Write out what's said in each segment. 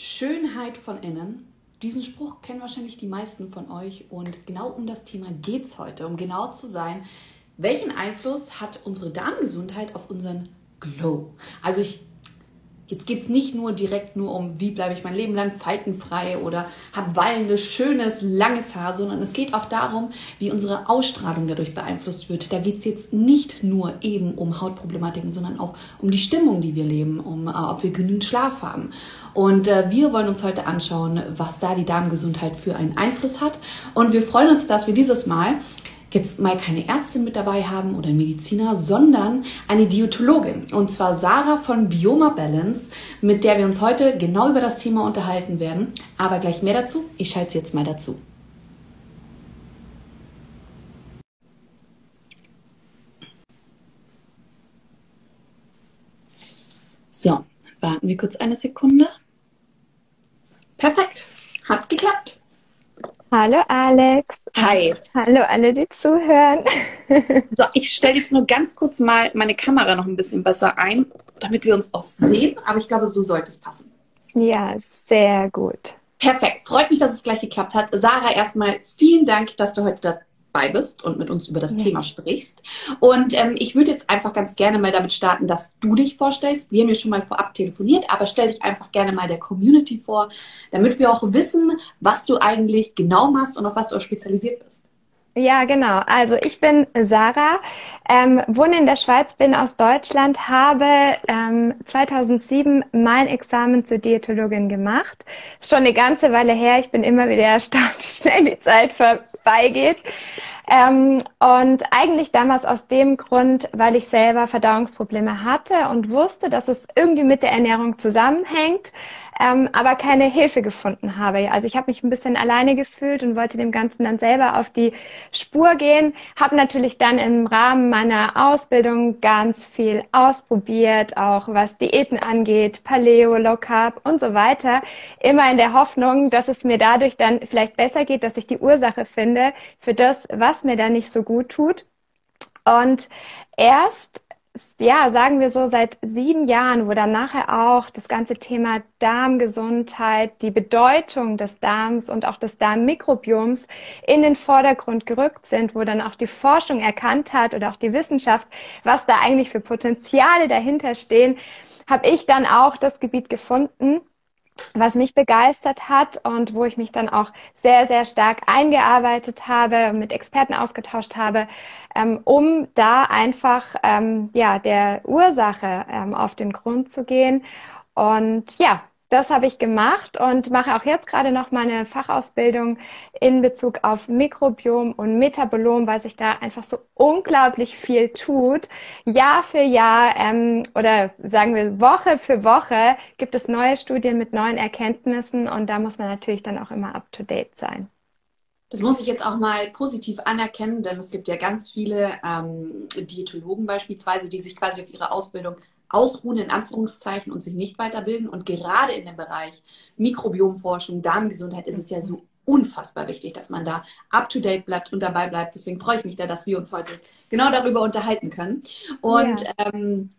Schönheit von innen. Diesen Spruch kennen wahrscheinlich die meisten von euch und genau um das Thema geht es heute, um genau zu sein, welchen Einfluss hat unsere Darmgesundheit auf unseren Glow? Also ich Jetzt geht es nicht nur direkt nur um, wie bleibe ich mein Leben lang faltenfrei oder habe wallendes, schönes, langes Haar, sondern es geht auch darum, wie unsere Ausstrahlung dadurch beeinflusst wird. Da geht es jetzt nicht nur eben um Hautproblematiken, sondern auch um die Stimmung, die wir leben, um äh, ob wir genügend Schlaf haben. Und äh, wir wollen uns heute anschauen, was da die Darmgesundheit für einen Einfluss hat. Und wir freuen uns, dass wir dieses Mal jetzt mal keine Ärztin mit dabei haben oder Mediziner, sondern eine Diätologin. Und zwar Sarah von Bioma Balance, mit der wir uns heute genau über das Thema unterhalten werden. Aber gleich mehr dazu. Ich schalte sie jetzt mal dazu. So, warten wir kurz eine Sekunde. Perfekt, hat geklappt. Hallo Alex. Hi. Hallo alle, die zuhören. So, ich stelle jetzt nur ganz kurz mal meine Kamera noch ein bisschen besser ein, damit wir uns auch sehen. Aber ich glaube, so sollte es passen. Ja, sehr gut. Perfekt. Freut mich, dass es gleich geklappt hat. Sarah, erstmal vielen Dank, dass du heute da bei bist und mit uns über das ja. Thema sprichst. Und ähm, ich würde jetzt einfach ganz gerne mal damit starten, dass du dich vorstellst. Wir haben ja schon mal vorab telefoniert, aber stell dich einfach gerne mal der Community vor, damit wir auch wissen, was du eigentlich genau machst und auf was du auch spezialisiert bist. Ja, genau. Also ich bin Sarah, ähm, wohne in der Schweiz, bin aus Deutschland, habe ähm, 2007 mein Examen zur Diätologin gemacht. Ist schon eine ganze Weile her. Ich bin immer wieder erstaunt, wie schnell die Zeit vorbeigeht. Ähm, und eigentlich damals aus dem Grund, weil ich selber Verdauungsprobleme hatte und wusste, dass es irgendwie mit der Ernährung zusammenhängt, ähm, aber keine Hilfe gefunden habe. Also ich habe mich ein bisschen alleine gefühlt und wollte dem Ganzen dann selber auf die Spur gehen. Habe natürlich dann im Rahmen meiner Ausbildung ganz viel ausprobiert, auch was Diäten angeht, Paleo, Low Carb und so weiter. Immer in der Hoffnung, dass es mir dadurch dann vielleicht besser geht, dass ich die Ursache finde für das, was mir da nicht so gut tut. Und erst, ja, sagen wir so, seit sieben Jahren, wo dann nachher auch das ganze Thema Darmgesundheit, die Bedeutung des Darms und auch des Darmmikrobioms in den Vordergrund gerückt sind, wo dann auch die Forschung erkannt hat oder auch die Wissenschaft, was da eigentlich für Potenziale dahinter stehen, habe ich dann auch das Gebiet gefunden, was mich begeistert hat und wo ich mich dann auch sehr, sehr stark eingearbeitet habe, mit Experten ausgetauscht habe, ähm, um da einfach ähm, ja der Ursache ähm, auf den Grund zu gehen. Und ja, das habe ich gemacht und mache auch jetzt gerade noch meine Fachausbildung in Bezug auf Mikrobiom und Metabolom, weil sich da einfach so unglaublich viel tut. Jahr für Jahr ähm, oder sagen wir Woche für Woche gibt es neue Studien mit neuen Erkenntnissen und da muss man natürlich dann auch immer up-to-date sein. Das muss ich jetzt auch mal positiv anerkennen, denn es gibt ja ganz viele ähm, Diätologen beispielsweise, die sich quasi auf ihre Ausbildung ausruhen, in Anführungszeichen, und sich nicht weiterbilden. Und gerade in dem Bereich Mikrobiomforschung, Darmgesundheit ist es ja so unfassbar wichtig, dass man da up-to-date bleibt und dabei bleibt. Deswegen freue ich mich da, dass wir uns heute genau darüber unterhalten können. Und ja. ähm,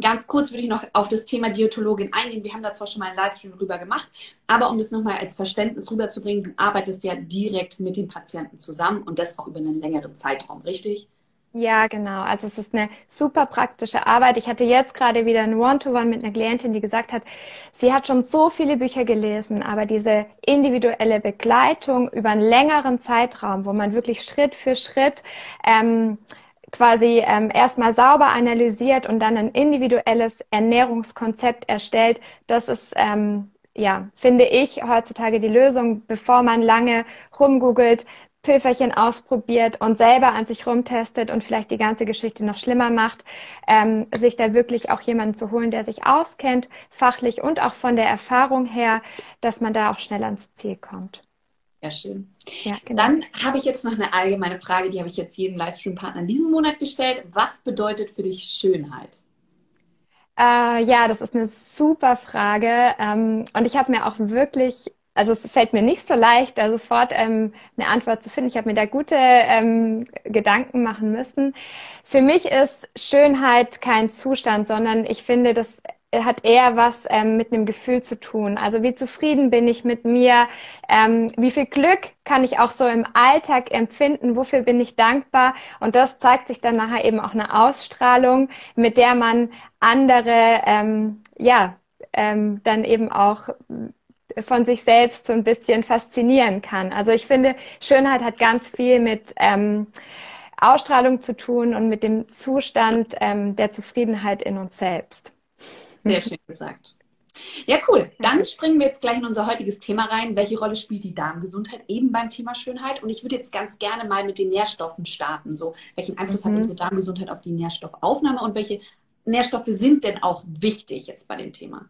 Ganz kurz würde ich noch auf das Thema Diätologin eingehen. Wir haben da zwar schon mal einen Livestream drüber gemacht, aber um das nochmal als Verständnis rüberzubringen, du arbeitest ja direkt mit den Patienten zusammen und das auch über einen längeren Zeitraum, richtig? Ja, genau. Also es ist eine super praktische Arbeit. Ich hatte jetzt gerade wieder ein One-to-One mit einer Klientin, die gesagt hat, sie hat schon so viele Bücher gelesen, aber diese individuelle Begleitung über einen längeren Zeitraum, wo man wirklich Schritt für Schritt ähm, quasi ähm, erstmal sauber analysiert und dann ein individuelles Ernährungskonzept erstellt, das ist ähm, ja, finde ich heutzutage die Lösung, bevor man lange rumgoogelt, Pülferchen ausprobiert und selber an sich rumtestet und vielleicht die ganze Geschichte noch schlimmer macht, ähm, sich da wirklich auch jemanden zu holen, der sich auskennt, fachlich und auch von der Erfahrung her, dass man da auch schnell ans Ziel kommt. Sehr schön. Ja, genau. Dann habe ich jetzt noch eine allgemeine Frage, die habe ich jetzt jedem Livestream-Partner diesen Monat gestellt. Was bedeutet für dich Schönheit? Äh, ja, das ist eine super Frage. Ähm, und ich habe mir auch wirklich also es fällt mir nicht so leicht, da sofort ähm, eine Antwort zu finden. Ich habe mir da gute ähm, Gedanken machen müssen. Für mich ist Schönheit kein Zustand, sondern ich finde, das hat eher was ähm, mit einem Gefühl zu tun. Also wie zufrieden bin ich mit mir, ähm, wie viel Glück kann ich auch so im Alltag empfinden, wofür bin ich dankbar. Und das zeigt sich dann nachher eben auch eine Ausstrahlung, mit der man andere, ähm, ja, ähm, dann eben auch von sich selbst so ein bisschen faszinieren kann. Also ich finde, Schönheit hat ganz viel mit ähm, Ausstrahlung zu tun und mit dem Zustand ähm, der Zufriedenheit in uns selbst. Sehr schön gesagt. Ja, cool. Dann springen wir jetzt gleich in unser heutiges Thema rein. Welche Rolle spielt die Darmgesundheit eben beim Thema Schönheit? Und ich würde jetzt ganz gerne mal mit den Nährstoffen starten. So, welchen Einfluss mhm. hat unsere Darmgesundheit auf die Nährstoffaufnahme und welche Nährstoffe sind denn auch wichtig jetzt bei dem Thema?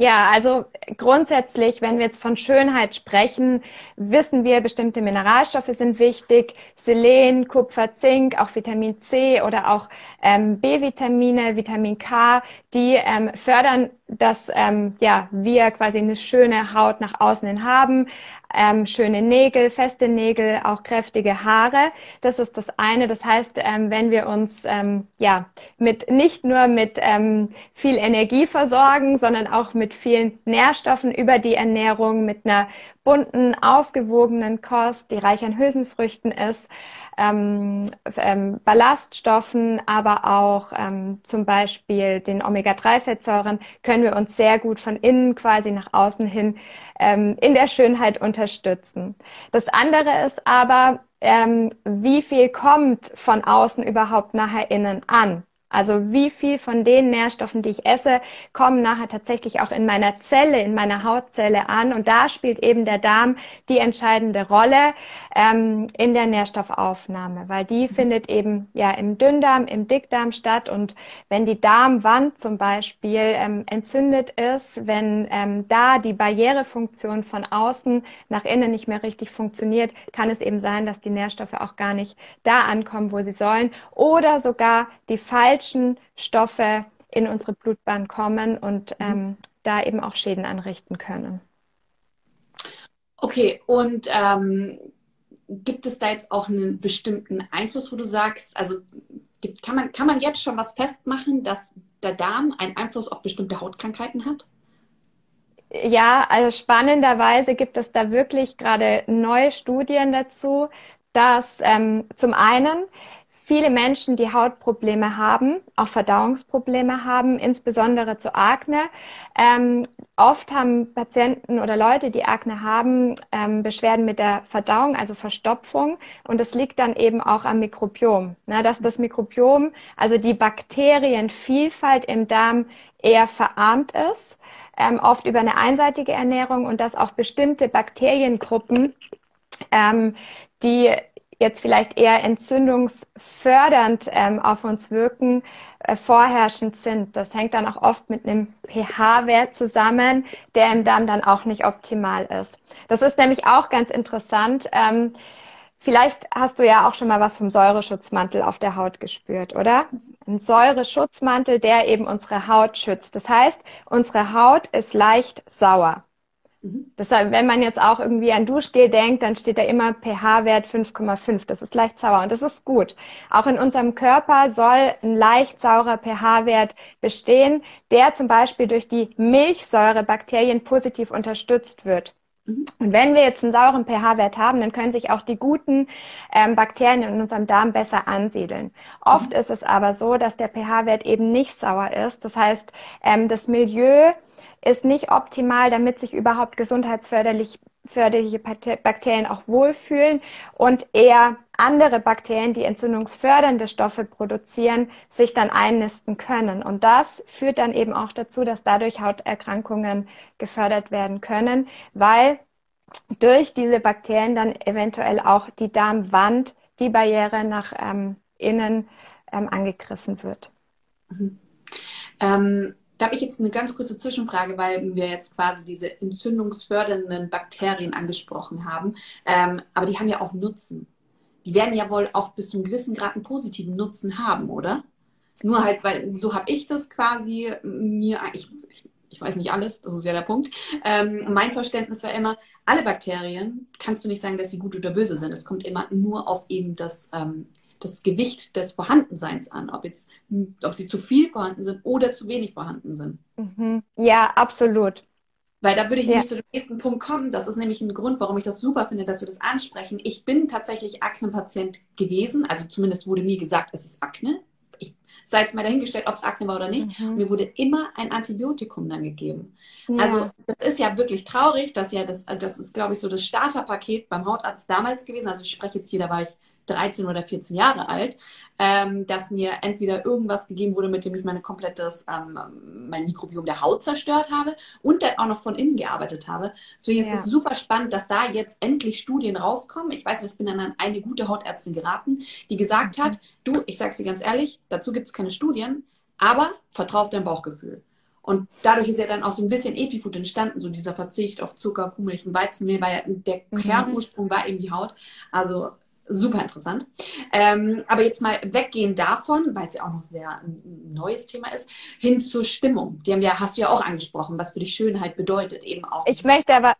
Ja, also grundsätzlich, wenn wir jetzt von Schönheit sprechen, wissen wir, bestimmte Mineralstoffe sind wichtig. Selen, Kupfer, Zink, auch Vitamin C oder auch ähm, B-Vitamine, Vitamin K, die ähm, fördern dass ähm, ja, wir quasi eine schöne Haut nach außen hin haben, ähm, schöne Nägel, feste Nägel, auch kräftige Haare. Das ist das eine. Das heißt, ähm, wenn wir uns ähm, ja mit nicht nur mit ähm, viel Energie versorgen, sondern auch mit vielen Nährstoffen über die Ernährung, mit einer bunten, ausgewogenen Kost, die reich an Hülsenfrüchten ist, ähm, ähm, Ballaststoffen, aber auch ähm, zum Beispiel den Omega-3-Fettsäuren, können wir uns sehr gut von innen quasi nach außen hin ähm, in der Schönheit unterstützen. Das andere ist aber, ähm, wie viel kommt von außen überhaupt nachher innen an? Also wie viel von den Nährstoffen, die ich esse, kommen nachher tatsächlich auch in meiner Zelle, in meiner Hautzelle an. Und da spielt eben der Darm die entscheidende Rolle ähm, in der Nährstoffaufnahme, weil die mhm. findet eben ja im Dünndarm, im Dickdarm statt. Und wenn die Darmwand zum Beispiel ähm, entzündet ist, wenn ähm, da die Barrierefunktion von außen nach innen nicht mehr richtig funktioniert, kann es eben sein, dass die Nährstoffe auch gar nicht da ankommen, wo sie sollen. Oder sogar die falschen falschen Stoffe in unsere Blutbahn kommen und mhm. ähm, da eben auch Schäden anrichten können. Okay, und ähm, gibt es da jetzt auch einen bestimmten Einfluss, wo du sagst, also gibt, kann, man, kann man jetzt schon was festmachen, dass der Darm einen Einfluss auf bestimmte Hautkrankheiten hat? Ja, also spannenderweise gibt es da wirklich gerade neue Studien dazu, dass ähm, zum einen viele Menschen, die Hautprobleme haben, auch Verdauungsprobleme haben, insbesondere zu Akne. Ähm, oft haben Patienten oder Leute, die Akne haben, ähm, Beschwerden mit der Verdauung, also Verstopfung. Und das liegt dann eben auch am Mikrobiom. Ne, dass das Mikrobiom, also die Bakterienvielfalt im Darm eher verarmt ist, ähm, oft über eine einseitige Ernährung und dass auch bestimmte Bakteriengruppen ähm, die jetzt vielleicht eher entzündungsfördernd ähm, auf uns wirken, äh, vorherrschend sind. Das hängt dann auch oft mit einem pH-Wert zusammen, der im Darm dann auch nicht optimal ist. Das ist nämlich auch ganz interessant. Ähm, vielleicht hast du ja auch schon mal was vom Säureschutzmantel auf der Haut gespürt, oder? Ein Säureschutzmantel, der eben unsere Haut schützt. Das heißt, unsere Haut ist leicht sauer. Mhm. Deshalb, wenn man jetzt auch irgendwie an Duschgel denkt, dann steht da immer pH-Wert 5,5. Das ist leicht sauer und das ist gut. Auch in unserem Körper soll ein leicht saurer pH-Wert bestehen, der zum Beispiel durch die Milchsäurebakterien positiv unterstützt wird. Mhm. Und wenn wir jetzt einen sauren pH-Wert haben, dann können sich auch die guten ähm, Bakterien in unserem Darm besser ansiedeln. Oft mhm. ist es aber so, dass der pH-Wert eben nicht sauer ist. Das heißt, ähm, das Milieu ist nicht optimal, damit sich überhaupt gesundheitsförderlich förderliche Bakterien auch wohlfühlen und eher andere Bakterien, die entzündungsfördernde Stoffe produzieren, sich dann einnisten können. Und das führt dann eben auch dazu, dass dadurch Hauterkrankungen gefördert werden können, weil durch diese Bakterien dann eventuell auch die Darmwand, die Barriere nach ähm, innen ähm, angegriffen wird. Mhm. Ähm, da habe ich jetzt eine ganz kurze Zwischenfrage, weil wir jetzt quasi diese entzündungsfördernden Bakterien angesprochen haben. Ähm, aber die haben ja auch Nutzen. Die werden ja wohl auch bis zu einem gewissen Grad einen positiven Nutzen haben, oder? Nur halt, weil so habe ich das quasi mir, ich, ich weiß nicht alles, das ist ja der Punkt. Ähm, mein Verständnis war immer, alle Bakterien kannst du nicht sagen, dass sie gut oder böse sind. Es kommt immer nur auf eben das, ähm, das Gewicht des Vorhandenseins an, ob jetzt, ob sie zu viel vorhanden sind oder zu wenig vorhanden sind. Mhm. Ja, absolut. Weil da würde ich ja. nämlich zu dem nächsten Punkt kommen. Das ist nämlich ein Grund, warum ich das super finde, dass wir das ansprechen. Ich bin tatsächlich Akne-Patient gewesen. Also zumindest wurde mir gesagt, es ist Akne. Ich sei jetzt mal dahingestellt, ob es Akne war oder nicht. Mhm. Mir wurde immer ein Antibiotikum dann gegeben. Ja. Also das ist ja wirklich traurig, dass ja das, das ist, glaube ich, so das Starterpaket beim Hautarzt damals gewesen. Also ich spreche jetzt hier, da war ich 13 oder 14 Jahre alt, ähm, dass mir entweder irgendwas gegeben wurde, mit dem ich meine komplettes, ähm, mein Mikrobiom der Haut zerstört habe und dann auch noch von innen gearbeitet habe. Deswegen ist es super spannend, dass da jetzt endlich Studien rauskommen. Ich weiß noch, ich bin dann an eine gute Hautärztin geraten, die gesagt mhm. hat, du, ich sag's dir ganz ehrlich, dazu gibt es keine Studien, aber vertrau auf dein Bauchgefühl. Und dadurch ist ja dann auch so ein bisschen Epifood entstanden, so dieser Verzicht auf Zucker, Kuhmilch und Weizenmehl, weil der mhm. Kernursprung war eben die Haut. Also super interessant. Ähm, aber jetzt mal weggehen davon, weil es ja auch noch sehr ein neues Thema ist, hin zur Stimmung. Die haben ja, hast du ja auch angesprochen, was für dich Schönheit bedeutet, eben auch. Ich möchte aber,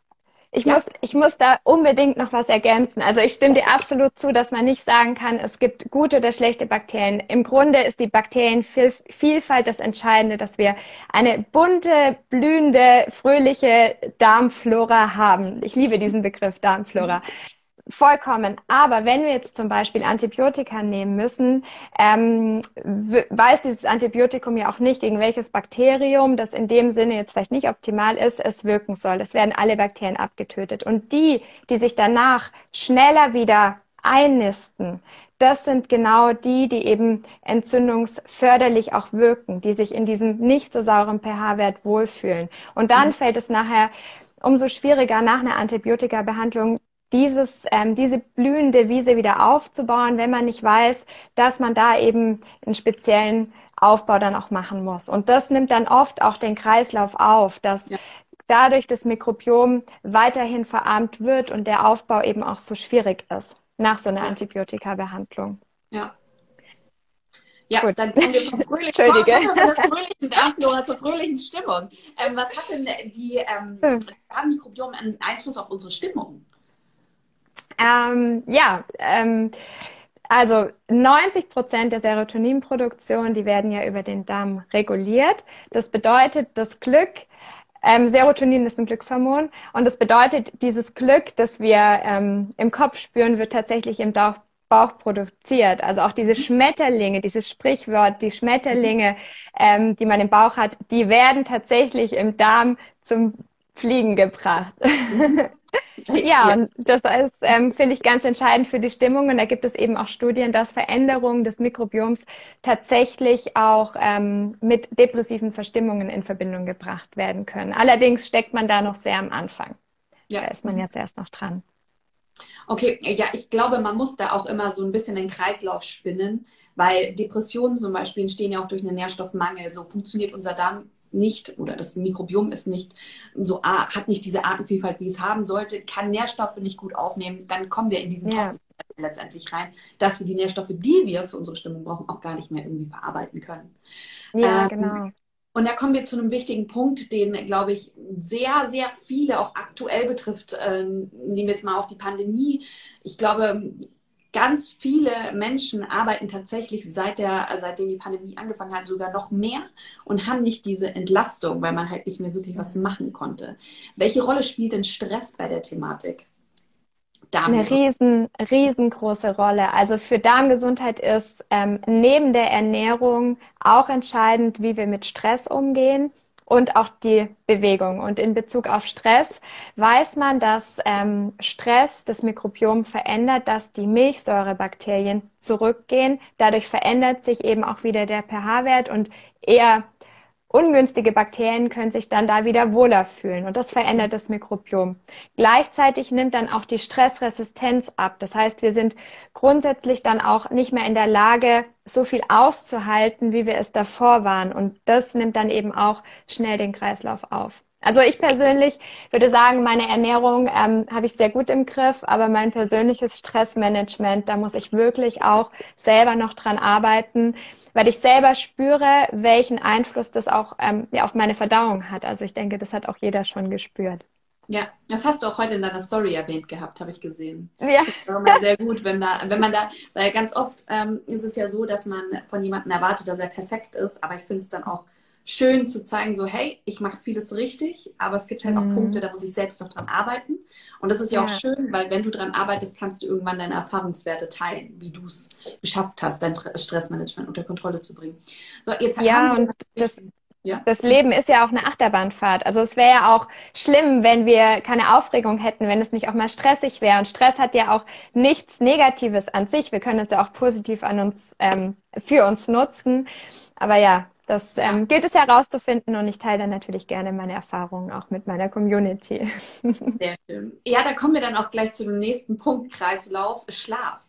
ich, ja. muss, ich muss da unbedingt noch was ergänzen. Also ich stimme dir absolut zu, dass man nicht sagen kann, es gibt gute oder schlechte Bakterien. Im Grunde ist die Bakterienvielfalt das Entscheidende, dass wir eine bunte, blühende, fröhliche Darmflora haben. Ich liebe diesen Begriff Darmflora. Mhm. Vollkommen. Aber wenn wir jetzt zum Beispiel Antibiotika nehmen müssen, ähm, weiß dieses Antibiotikum ja auch nicht, gegen welches Bakterium, das in dem Sinne jetzt vielleicht nicht optimal ist, es wirken soll. Es werden alle Bakterien abgetötet. Und die, die sich danach schneller wieder einnisten, das sind genau die, die eben entzündungsförderlich auch wirken, die sich in diesem nicht so sauren pH-Wert wohlfühlen. Und dann mhm. fällt es nachher umso schwieriger nach einer Antibiotika-Behandlung dieses, ähm, diese blühende Wiese wieder aufzubauen, wenn man nicht weiß, dass man da eben einen speziellen Aufbau dann auch machen muss. Und das nimmt dann oft auch den Kreislauf auf, dass ja. dadurch das Mikrobiom weiterhin verarmt wird und der Aufbau eben auch so schwierig ist nach so einer. Antibiotika-Behandlung. Ja. Ja, Gut. dann kommen wir vom fröhlichen, Entschuldige. fröhlichen Darmflora zur fröhlichen Stimmung. Ähm, was hat denn die ähm, hm. Darmmikrobiom einen Einfluss auf unsere Stimmung? Ähm, ja, ähm, also 90 Prozent der Serotoninproduktion, die werden ja über den Darm reguliert. Das bedeutet, das Glück, ähm, Serotonin ist ein Glückshormon und das bedeutet, dieses Glück, das wir ähm, im Kopf spüren, wird tatsächlich im Bauch, Bauch produziert. Also auch diese Schmetterlinge, dieses Sprichwort, die Schmetterlinge, ähm, die man im Bauch hat, die werden tatsächlich im Darm zum Fliegen gebracht. ja, und das ist, ähm, finde ich, ganz entscheidend für die Stimmung. Und da gibt es eben auch Studien, dass Veränderungen des Mikrobioms tatsächlich auch ähm, mit depressiven Verstimmungen in Verbindung gebracht werden können. Allerdings steckt man da noch sehr am Anfang. Ja. Da ist man jetzt erst noch dran. Okay, ja, ich glaube, man muss da auch immer so ein bisschen den Kreislauf spinnen, weil Depressionen zum Beispiel entstehen ja auch durch einen Nährstoffmangel. So funktioniert unser Darm nicht oder das Mikrobiom ist nicht so hat nicht diese Artenvielfalt, wie es haben sollte, kann Nährstoffe nicht gut aufnehmen, dann kommen wir in diesen ja. Topf letztendlich rein, dass wir die Nährstoffe, die wir für unsere Stimmung brauchen, auch gar nicht mehr irgendwie verarbeiten können. Ja, ähm, genau. Und da kommen wir zu einem wichtigen Punkt, den, glaube ich, sehr, sehr viele auch aktuell betrifft. Ähm, nehmen wir jetzt mal auch die Pandemie. Ich glaube, ganz viele Menschen arbeiten tatsächlich seit der, seitdem die Pandemie angefangen hat, sogar noch mehr und haben nicht diese Entlastung, weil man halt nicht mehr wirklich was machen konnte. Welche Rolle spielt denn Stress bei der Thematik? Eine riesen, riesengroße Rolle. Also für Darmgesundheit ist ähm, neben der Ernährung auch entscheidend, wie wir mit Stress umgehen und auch die Bewegung. Und in Bezug auf Stress weiß man, dass ähm, Stress das Mikrobiom verändert, dass die Milchsäurebakterien zurückgehen. Dadurch verändert sich eben auch wieder der pH-Wert und eher Ungünstige Bakterien können sich dann da wieder wohler fühlen und das verändert das Mikrobiom. Gleichzeitig nimmt dann auch die Stressresistenz ab. Das heißt, wir sind grundsätzlich dann auch nicht mehr in der Lage, so viel auszuhalten, wie wir es davor waren. Und das nimmt dann eben auch schnell den Kreislauf auf. Also ich persönlich würde sagen, meine Ernährung ähm, habe ich sehr gut im Griff, aber mein persönliches Stressmanagement, da muss ich wirklich auch selber noch dran arbeiten, weil ich selber spüre, welchen Einfluss das auch ähm, ja, auf meine Verdauung hat. Also ich denke, das hat auch jeder schon gespürt. Ja, das hast du auch heute in deiner Story erwähnt gehabt, habe ich gesehen. Ja. Das ist immer sehr gut, wenn da, wenn man da, weil ganz oft ähm, ist es ja so, dass man von jemandem erwartet, dass er perfekt ist, aber ich finde es dann auch schön zu zeigen, so, hey, ich mache vieles richtig, aber es gibt halt mhm. auch Punkte, da muss ich selbst noch dran arbeiten. Und das ist ja, ja, auch schön, weil wenn du dran arbeitest, kannst du irgendwann deine Erfahrungswerte teilen, wie du es geschafft hast, dein Stressmanagement unter Kontrolle zu bringen. So, jetzt ja, und das, ja. Das Leben ist ja auch eine Achterbahnfahrt. Also es wäre ja auch schlimm, wenn wir keine Aufregung hätten, wenn es nicht auch mal stressig wäre. Und Stress hat ja auch nichts Negatives an sich. Wir können es ja auch positiv an uns ähm, für uns nutzen. Aber ja, das ähm, gilt es herauszufinden und ich teile dann natürlich gerne meine Erfahrungen auch mit meiner Community. Sehr schön. Ja, da kommen wir dann auch gleich zu dem nächsten Punkt, Kreislauf, Schlaf.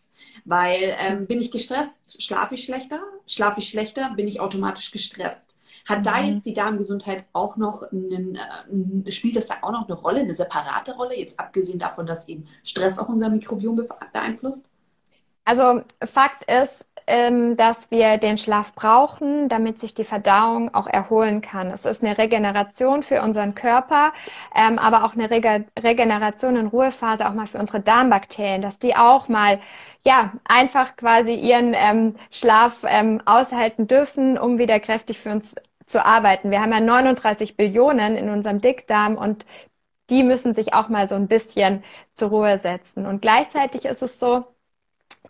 Weil ähm, bin ich gestresst, schlafe ich schlechter? Schlafe ich schlechter, bin ich automatisch gestresst. Hat mhm. da jetzt die Darmgesundheit auch noch einen, äh, spielt das da auch noch eine Rolle, eine separate Rolle, jetzt abgesehen davon, dass eben Stress auch unser Mikrobiom beeinflusst? Also Fakt ist, ähm, dass wir den Schlaf brauchen, damit sich die Verdauung auch erholen kann. Es ist eine Regeneration für unseren Körper, ähm, aber auch eine Rege Regeneration in Ruhephase auch mal für unsere Darmbakterien, dass die auch mal ja einfach quasi ihren ähm, Schlaf aushalten dürfen, um wieder kräftig für uns zu arbeiten. Wir haben ja 39 Billionen in unserem Dickdarm und die müssen sich auch mal so ein bisschen zur Ruhe setzen. Und gleichzeitig ist es so,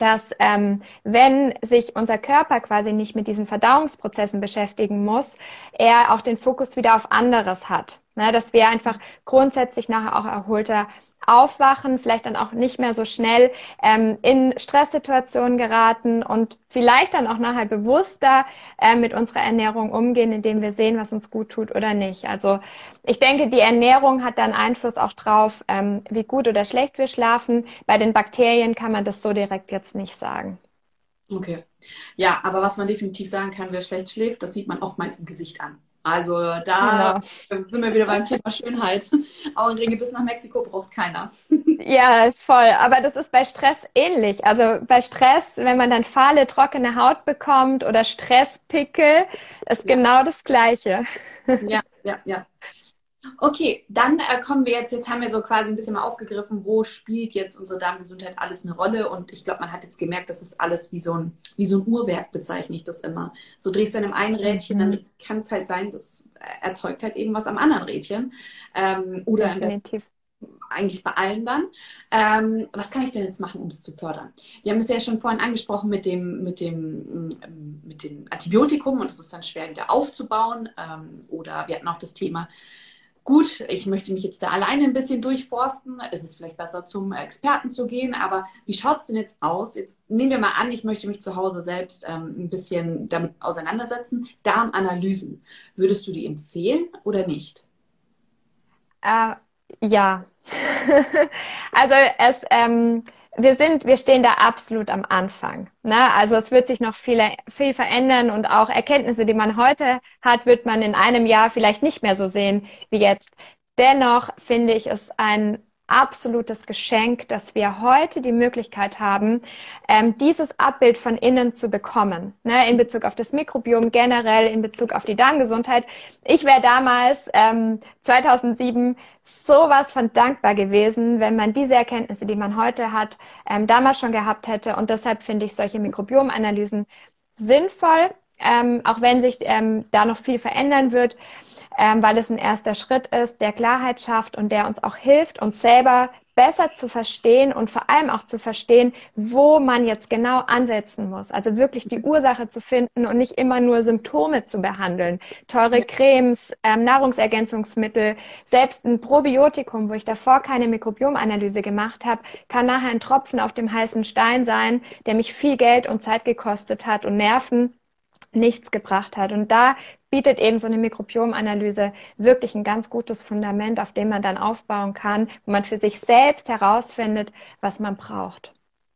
dass ähm, wenn sich unser Körper quasi nicht mit diesen Verdauungsprozessen beschäftigen muss, er auch den Fokus wieder auf anderes hat. Ne? Dass wir einfach grundsätzlich nachher auch erholter aufwachen, vielleicht dann auch nicht mehr so schnell ähm, in Stresssituationen geraten und vielleicht dann auch nachher bewusster äh, mit unserer Ernährung umgehen, indem wir sehen, was uns gut tut oder nicht. Also ich denke, die Ernährung hat dann Einfluss auch drauf, ähm, wie gut oder schlecht wir schlafen. Bei den Bakterien kann man das so direkt jetzt nicht sagen. Okay. Ja, aber was man definitiv sagen kann, wer schlecht schläft, das sieht man oftmals im Gesicht an. Also da genau. sind wir wieder beim Thema Schönheit. Augenringe bis nach Mexiko braucht keiner. Ja, voll. Aber das ist bei Stress ähnlich. Also bei Stress, wenn man dann fahle, trockene Haut bekommt oder Stresspickel, ist ja. genau das Gleiche. Ja, ja, ja. Okay, dann äh, kommen wir jetzt, jetzt haben wir so quasi ein bisschen mal aufgegriffen, wo spielt jetzt unsere Darmgesundheit alles eine Rolle und ich glaube, man hat jetzt gemerkt, das ist alles wie so ein, wie so ein Uhrwerk, bezeichne ich das immer. So drehst du an einem einen Rädchen, mhm. dann kann es halt sein, das erzeugt halt eben was am anderen Rädchen. Ähm, oder Definitiv. eigentlich bei allen dann. Ähm, was kann ich denn jetzt machen, um es zu fördern? Wir haben es ja schon vorhin angesprochen mit dem, mit dem, mit dem Antibiotikum und es ist dann schwer wieder aufzubauen. Ähm, oder wir hatten auch das Thema, gut, ich möchte mich jetzt da alleine ein bisschen durchforsten. Es ist vielleicht besser, zum Experten zu gehen. Aber wie schaut es denn jetzt aus? Jetzt nehmen wir mal an, ich möchte mich zu Hause selbst ähm, ein bisschen damit auseinandersetzen. Darmanalysen. Würdest du die empfehlen oder nicht? Äh, ja. also es ähm, wir sind, wir stehen da absolut am Anfang. Ne? Also es wird sich noch viel, viel verändern und auch Erkenntnisse, die man heute hat, wird man in einem Jahr vielleicht nicht mehr so sehen wie jetzt. Dennoch finde ich es ein absolutes Geschenk, dass wir heute die Möglichkeit haben, ähm, dieses Abbild von innen zu bekommen, ne, in Bezug auf das Mikrobiom generell, in Bezug auf die Darmgesundheit. Ich wäre damals ähm, 2007 sowas von dankbar gewesen, wenn man diese Erkenntnisse, die man heute hat, ähm, damals schon gehabt hätte. Und deshalb finde ich solche Mikrobiomanalysen sinnvoll, ähm, auch wenn sich ähm, da noch viel verändern wird ähm, weil es ein erster Schritt ist, der Klarheit schafft und der uns auch hilft, uns selber besser zu verstehen und vor allem auch zu verstehen, wo man jetzt genau ansetzen muss. Also wirklich die Ursache zu finden und nicht immer nur Symptome zu behandeln. Teure Cremes, ähm, Nahrungsergänzungsmittel, selbst ein Probiotikum, wo ich davor keine Mikrobiomanalyse gemacht habe, kann nachher ein Tropfen auf dem heißen Stein sein, der mich viel Geld und Zeit gekostet hat und Nerven nichts gebracht hat. Und da bietet eben so eine Mikrobiomanalyse wirklich ein ganz gutes Fundament, auf dem man dann aufbauen kann, wo man für sich selbst herausfindet, was man braucht.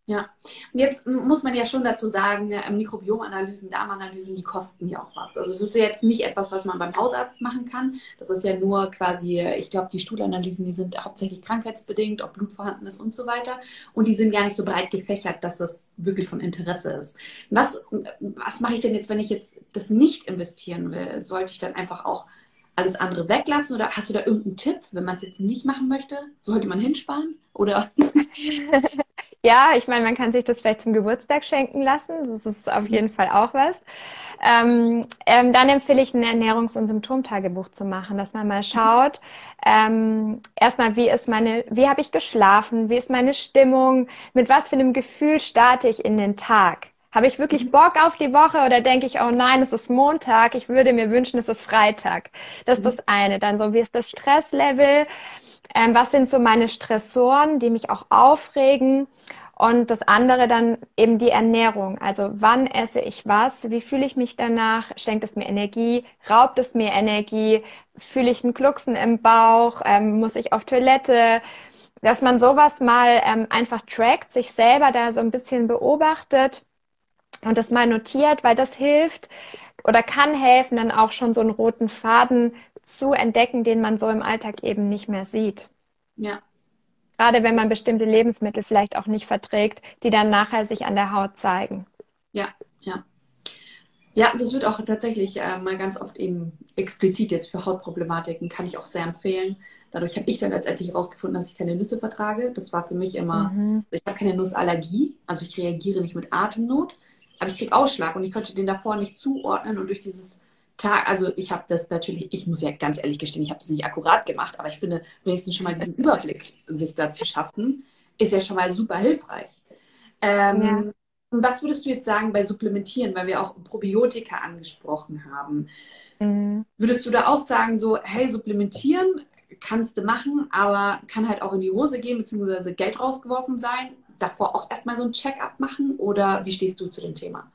Ja, und jetzt muss man ja schon dazu sagen, äh, Mikrobiomanalysen, Darmanalysen, die kosten ja auch was. Also es ist ja jetzt nicht etwas, was man beim Hausarzt machen kann. Das ist ja nur quasi, ich glaube, die Stuhlanalysen, die sind hauptsächlich krankheitsbedingt, ob Blut vorhanden ist und so weiter. Und die sind gar nicht so breit gefächert, dass das wirklich von Interesse ist. Was, was mache ich denn jetzt, wenn ich jetzt das nicht investieren will? Sollte ich dann einfach auch alles andere weglassen oder hast du da irgendeinen Tipp, wenn man es jetzt nicht machen möchte? Sollte man hinsparen oder? ja, ich meine, man kann sich das vielleicht zum Geburtstag schenken lassen. Das ist auf jeden Fall auch was. Ähm, ähm, dann empfehle ich ein Ernährungs- und Symptomtagebuch zu machen, dass man mal schaut, ähm, erstmal, wie ist meine, wie habe ich geschlafen, wie ist meine Stimmung, mit was für einem Gefühl starte ich in den Tag. Habe ich wirklich Bock auf die Woche oder denke ich, oh nein, es ist Montag, ich würde mir wünschen, es ist Freitag. Das ist das mhm. eine. Dann so, wie ist das Stresslevel? Ähm, was sind so meine Stressoren, die mich auch aufregen? Und das andere dann eben die Ernährung. Also wann esse ich was? Wie fühle ich mich danach? Schenkt es mir Energie? Raubt es mir Energie? Fühle ich einen Klucksen im Bauch? Ähm, muss ich auf Toilette? Dass man sowas mal ähm, einfach trackt, sich selber da so ein bisschen beobachtet und das mal notiert, weil das hilft oder kann helfen, dann auch schon so einen roten Faden zu entdecken, den man so im Alltag eben nicht mehr sieht. Ja. Gerade wenn man bestimmte Lebensmittel vielleicht auch nicht verträgt, die dann nachher sich an der Haut zeigen. Ja, ja. Ja, das wird auch tatsächlich äh, mal ganz oft eben explizit jetzt für Hautproblematiken, kann ich auch sehr empfehlen. Dadurch habe ich dann letztendlich herausgefunden, dass ich keine Nüsse vertrage. Das war für mich immer, mhm. ich habe keine Nussallergie, also ich reagiere nicht mit Atemnot. Aber ich kriege Ausschlag und ich konnte den davor nicht zuordnen und durch dieses Tag, also ich habe das natürlich, ich muss ja ganz ehrlich gestehen, ich habe das nicht akkurat gemacht, aber ich finde wenigstens schon mal diesen Überblick sich da zu schaffen, ist ja schon mal super hilfreich. Ähm, ja. Was würdest du jetzt sagen bei Supplementieren, weil wir auch Probiotika angesprochen haben? Mhm. Würdest du da auch sagen, so, hey, supplementieren kannst du machen, aber kann halt auch in die Hose gehen, beziehungsweise Geld rausgeworfen sein? davor auch erstmal so ein Check-up machen oder wie stehst du zu dem Thema?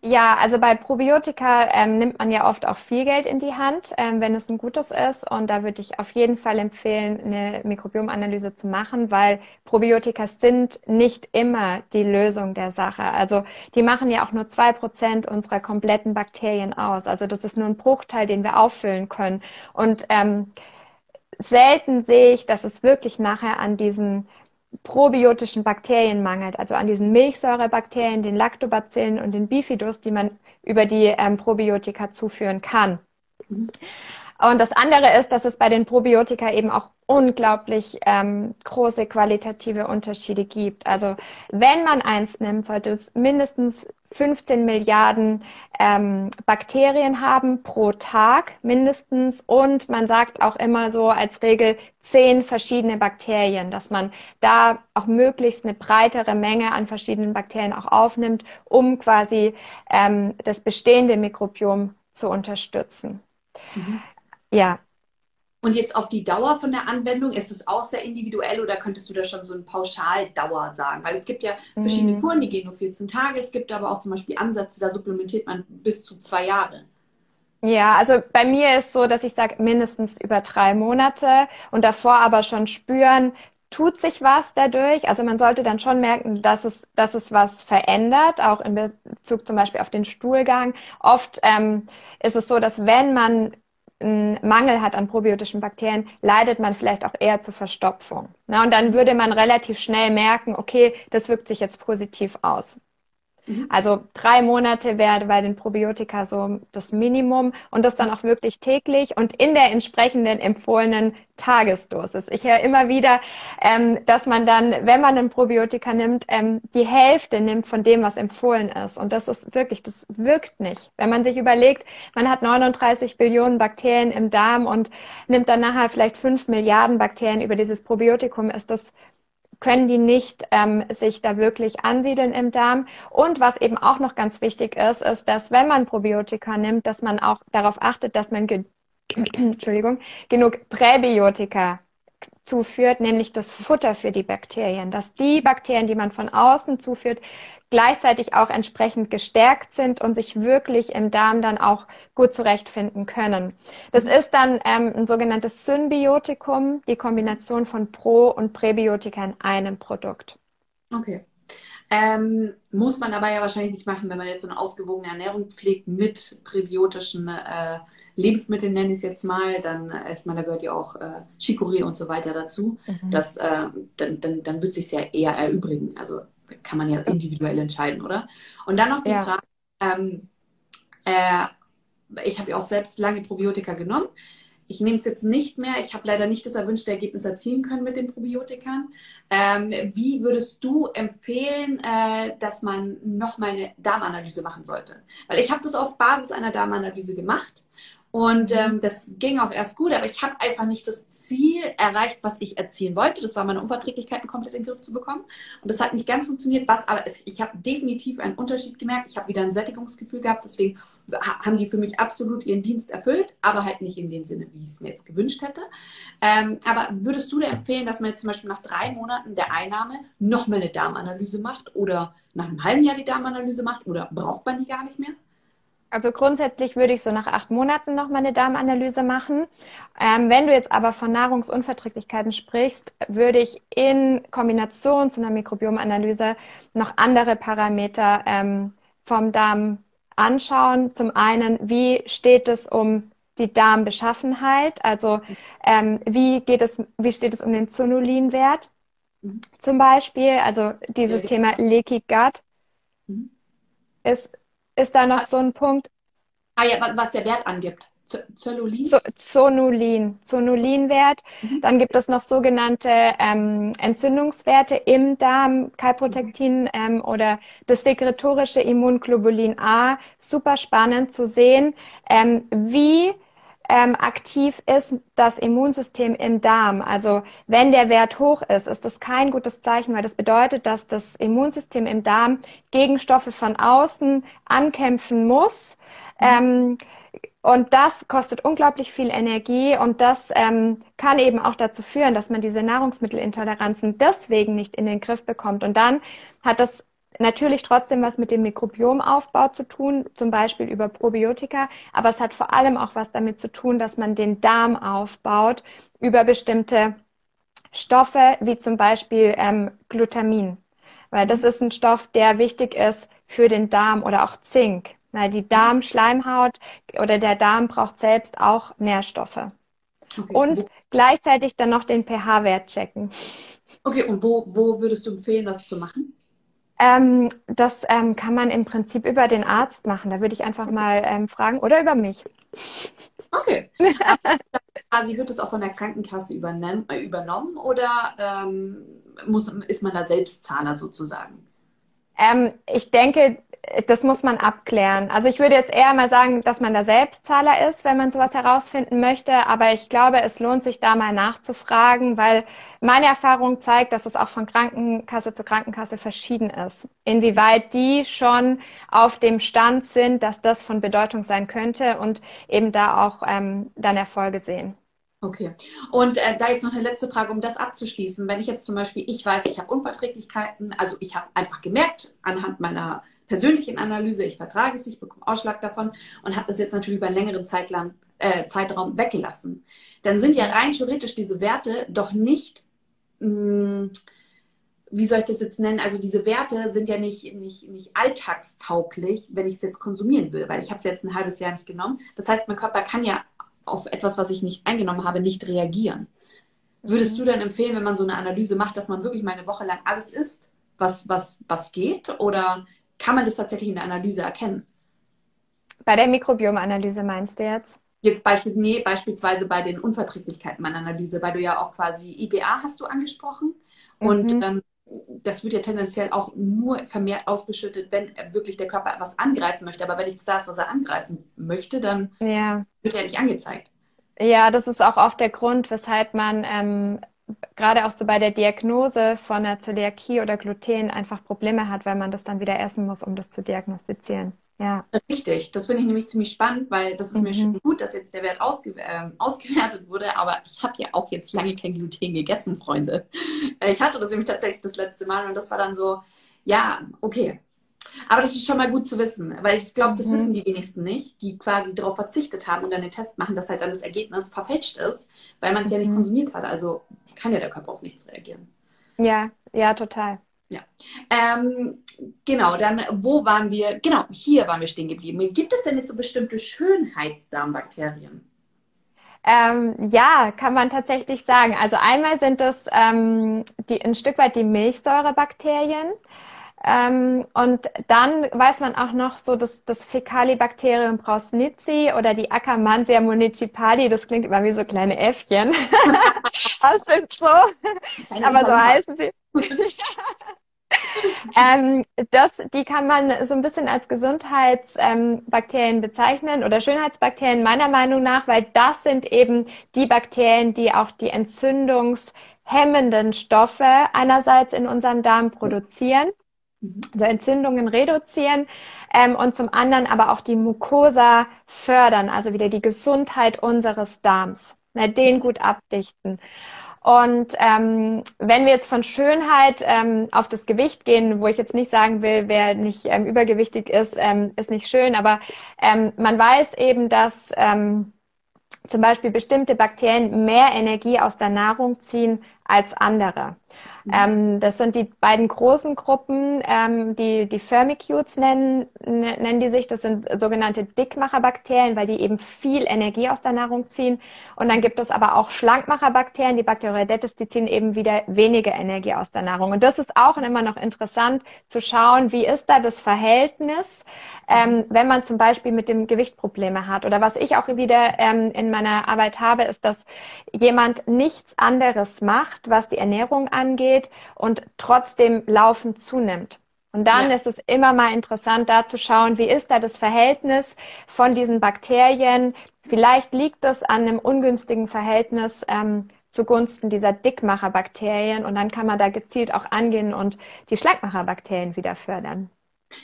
Ja, also bei Probiotika ähm, nimmt man ja oft auch viel Geld in die Hand, ähm, wenn es ein gutes ist. Und da würde ich auf jeden Fall empfehlen, eine Mikrobiomanalyse zu machen, weil Probiotika sind nicht immer die Lösung der Sache. Also die machen ja auch nur zwei Prozent unserer kompletten Bakterien aus. Also das ist nur ein Bruchteil, den wir auffüllen können. Und ähm, selten sehe ich, dass es wirklich nachher an diesen probiotischen Bakterien mangelt, also an diesen Milchsäurebakterien, den Lactobacillen und den Bifidus, die man über die ähm, Probiotika zuführen kann. Mhm. Und das andere ist, dass es bei den Probiotika eben auch unglaublich ähm, große qualitative Unterschiede gibt. Also wenn man eins nimmt, sollte es mindestens 15 Milliarden ähm, Bakterien haben pro Tag mindestens. Und man sagt auch immer so als Regel zehn verschiedene Bakterien, dass man da auch möglichst eine breitere Menge an verschiedenen Bakterien auch aufnimmt, um quasi ähm, das bestehende Mikrobiom zu unterstützen. Mhm. Ja. Und jetzt auf die Dauer von der Anwendung, ist das auch sehr individuell oder könntest du da schon so eine Pauschaldauer sagen? Weil es gibt ja verschiedene mhm. Kuren, die gehen nur 14 Tage. Es gibt aber auch zum Beispiel Ansätze, da supplementiert man bis zu zwei Jahre. Ja, also bei mir ist so, dass ich sage mindestens über drei Monate und davor aber schon spüren, tut sich was dadurch. Also man sollte dann schon merken, dass es, dass es was verändert, auch in Bezug zum Beispiel auf den Stuhlgang. Oft ähm, ist es so, dass wenn man einen Mangel hat an probiotischen Bakterien, leidet man vielleicht auch eher zur Verstopfung. Na, und dann würde man relativ schnell merken, okay, das wirkt sich jetzt positiv aus. Mhm. Also drei Monate wäre bei den Probiotika so das Minimum und das dann auch wirklich täglich und in der entsprechenden empfohlenen Tagesdosis. Ich höre immer wieder, ähm, dass man dann, wenn man ein Probiotika nimmt, ähm, die Hälfte nimmt von dem, was empfohlen ist. Und das ist wirklich, das wirkt nicht. Wenn man sich überlegt, man hat 39 Billionen Bakterien im Darm und nimmt dann nachher vielleicht 5 Milliarden Bakterien über dieses Probiotikum, ist das können die nicht ähm, sich da wirklich ansiedeln im Darm. Und was eben auch noch ganz wichtig ist, ist, dass wenn man Probiotika nimmt, dass man auch darauf achtet, dass man ge Entschuldigung, genug Präbiotika zuführt, nämlich das Futter für die Bakterien, dass die Bakterien, die man von außen zuführt, gleichzeitig auch entsprechend gestärkt sind und sich wirklich im Darm dann auch gut zurechtfinden können. Das ist dann ähm, ein sogenanntes Symbiotikum, die Kombination von Pro- und Präbiotika in einem Produkt. Okay. Ähm, muss man aber ja wahrscheinlich nicht machen, wenn man jetzt so eine ausgewogene Ernährung pflegt mit präbiotischen äh, Lebensmitteln, nenne ich es jetzt mal. Dann, äh, ich meine, da gehört ja auch äh, Chicorée und so weiter dazu. Mhm. Das, äh, dann, dann, dann wird sich ja eher erübrigen. Also kann man ja individuell entscheiden, oder? Und dann noch die ja. Frage, ähm, äh, ich habe ja auch selbst lange Probiotika genommen. Ich nehme es jetzt nicht mehr. Ich habe leider nicht das erwünschte Ergebnis erzielen können mit den Probiotikern. Ähm, wie würdest du empfehlen, äh, dass man nochmal eine Darmanalyse machen sollte? Weil ich habe das auf Basis einer Darmanalyse gemacht und ähm, das ging auch erst gut, aber ich habe einfach nicht das Ziel erreicht, was ich erzielen wollte. Das war meine Unverträglichkeiten komplett in den Griff zu bekommen. Und das hat nicht ganz funktioniert, was aber es, ich habe definitiv einen Unterschied gemerkt. Ich habe wieder ein Sättigungsgefühl gehabt, deswegen haben die für mich absolut ihren Dienst erfüllt, aber halt nicht in dem Sinne, wie ich es mir jetzt gewünscht hätte. Ähm, aber würdest du dir empfehlen, dass man jetzt zum Beispiel nach drei Monaten der Einnahme nochmal eine Darmanalyse macht oder nach einem halben Jahr die Darmanalyse macht oder braucht man die gar nicht mehr? Also grundsätzlich würde ich so nach acht Monaten nochmal eine Darmanalyse machen. Ähm, wenn du jetzt aber von Nahrungsunverträglichkeiten sprichst, würde ich in Kombination zu einer Mikrobiomanalyse noch andere Parameter ähm, vom Darm anschauen. Zum einen, wie steht es um die Darmbeschaffenheit? Also ähm, wie geht es, wie steht es um den Zonulinwert mhm. zum Beispiel? Also dieses ja, Thema Leaky Gut mhm. ist ist da noch so ein Punkt? Ah ja, was der Wert angibt. Zonulin? Zonulin, Zonulinwert. Mhm. Dann gibt es noch sogenannte ähm, Entzündungswerte im Darm, Kalprotektin mhm. ähm, oder das sekretorische Immunglobulin A. Super spannend zu sehen, ähm, wie ähm, aktiv ist das Immunsystem im Darm. Also wenn der Wert hoch ist, ist das kein gutes Zeichen, weil das bedeutet, dass das Immunsystem im Darm Gegenstoffe von außen ankämpfen muss. Mhm. Ähm, und das kostet unglaublich viel Energie und das ähm, kann eben auch dazu führen, dass man diese Nahrungsmittelintoleranzen deswegen nicht in den Griff bekommt. Und dann hat das natürlich trotzdem was mit dem Mikrobiomaufbau zu tun, zum Beispiel über Probiotika, aber es hat vor allem auch was damit zu tun, dass man den Darm aufbaut über bestimmte Stoffe, wie zum Beispiel ähm, Glutamin. Weil das ist ein Stoff, der wichtig ist für den Darm oder auch Zink. Weil die Darmschleimhaut oder der Darm braucht selbst auch Nährstoffe. Okay. Und gleichzeitig dann noch den pH-Wert checken. Okay, und wo, wo würdest du empfehlen, das zu machen? Ähm, das ähm, kann man im Prinzip über den Arzt machen. Da würde ich einfach mal ähm, fragen oder über mich. Okay. quasi wird es auch von der Krankenkasse übernommen, äh, übernommen oder ähm, muss, ist man da Selbstzahler sozusagen? Ähm, ich denke, das muss man abklären. Also ich würde jetzt eher mal sagen, dass man da Selbstzahler ist, wenn man sowas herausfinden möchte. Aber ich glaube, es lohnt sich da mal nachzufragen, weil meine Erfahrung zeigt, dass es auch von Krankenkasse zu Krankenkasse verschieden ist. Inwieweit die schon auf dem Stand sind, dass das von Bedeutung sein könnte und eben da auch ähm, dann Erfolge sehen. Okay. Und äh, da jetzt noch eine letzte Frage, um das abzuschließen. Wenn ich jetzt zum Beispiel, ich weiß, ich habe Unverträglichkeiten, also ich habe einfach gemerkt anhand meiner persönlichen Analyse, ich vertrage es, ich bekomme Ausschlag davon und habe das jetzt natürlich über einen längeren Zeitlang, äh, Zeitraum weggelassen. Dann sind ja rein theoretisch diese Werte doch nicht, mh, hm, wie soll ich das jetzt nennen? Also diese Werte sind ja nicht, nicht, nicht alltagstauglich, wenn ich es jetzt konsumieren will, weil ich habe es jetzt ein halbes Jahr nicht genommen. Das heißt, mein Körper kann ja auf etwas, was ich nicht eingenommen habe, nicht reagieren. Würdest mhm. du dann empfehlen, wenn man so eine Analyse macht, dass man wirklich mal eine Woche lang alles isst, was, was, was geht? Oder kann man das tatsächlich in der Analyse erkennen? Bei der Mikrobiomanalyse meinst du jetzt? Jetzt Beispiel, nee, beispielsweise bei den Unverträglichkeiten meiner Analyse, weil du ja auch quasi IGA hast du angesprochen. Und mhm. ähm, das wird ja tendenziell auch nur vermehrt ausgeschüttet, wenn wirklich der Körper etwas angreifen möchte. Aber wenn nichts da ist, was er angreifen möchte, dann ja. wird er nicht angezeigt. Ja, das ist auch oft der Grund, weshalb man ähm, gerade auch so bei der Diagnose von einer Zöliakie oder Gluten einfach Probleme hat, weil man das dann wieder essen muss, um das zu diagnostizieren. Ja. Richtig, das finde ich nämlich ziemlich spannend, weil das ist mhm. mir schon gut, dass jetzt der Wert ausge äh, ausgewertet wurde, aber ich habe ja auch jetzt lange kein Gluten gegessen, Freunde. Äh, ich hatte das nämlich tatsächlich das letzte Mal und das war dann so, ja, okay, aber das ist schon mal gut zu wissen, weil ich glaube, das mhm. wissen die wenigsten nicht, die quasi darauf verzichtet haben und dann den Test machen, dass halt dann das Ergebnis verfälscht ist, weil man es mhm. ja nicht mhm. konsumiert hat. Also kann ja der Körper auf nichts reagieren. Ja, ja, total. Ja. Ähm, genau, dann wo waren wir? Genau, hier waren wir stehen geblieben. Gibt es denn jetzt so bestimmte Schönheitsdarmbakterien? Ähm, ja, kann man tatsächlich sagen. Also einmal sind es ähm, die, ein Stück weit die Milchsäurebakterien. Ähm, und dann weiß man auch noch so, dass das Fecalibacterium prausnitzi oder die Akkermansia municipali, das klingt immer wie so kleine Äffchen. das sind so, aber so heißen sie. ähm, das, die kann man so ein bisschen als Gesundheitsbakterien ähm, bezeichnen oder Schönheitsbakterien meiner Meinung nach, weil das sind eben die Bakterien, die auch die entzündungshemmenden Stoffe einerseits in unserem Darm produzieren also Entzündungen reduzieren ähm, und zum anderen aber auch die Mucosa fördern, also wieder die Gesundheit unseres Darms, ne, den gut abdichten. Und ähm, wenn wir jetzt von Schönheit ähm, auf das Gewicht gehen, wo ich jetzt nicht sagen will, wer nicht ähm, übergewichtig ist, ähm, ist nicht schön, aber ähm, man weiß eben, dass ähm, zum Beispiel bestimmte Bakterien mehr Energie aus der Nahrung ziehen als andere. Mhm. Ähm, das sind die beiden großen Gruppen, ähm, die, die Firmicutes nennen, nennen die sich. Das sind sogenannte Dickmacherbakterien, weil die eben viel Energie aus der Nahrung ziehen. Und dann gibt es aber auch Schlankmacherbakterien, die Bacteroidetes, die ziehen eben wieder weniger Energie aus der Nahrung. Und das ist auch immer noch interessant zu schauen, wie ist da das Verhältnis, ähm, wenn man zum Beispiel mit dem Gewicht Probleme hat. Oder was ich auch wieder ähm, in meiner Arbeit habe, ist, dass jemand nichts anderes macht, was die Ernährung angeht und trotzdem laufend zunimmt. Und dann ja. ist es immer mal interessant, da zu schauen, wie ist da das Verhältnis von diesen Bakterien. Vielleicht liegt es an einem ungünstigen Verhältnis ähm, zugunsten dieser Dickmacherbakterien und dann kann man da gezielt auch angehen und die Schlankmacherbakterien wieder fördern.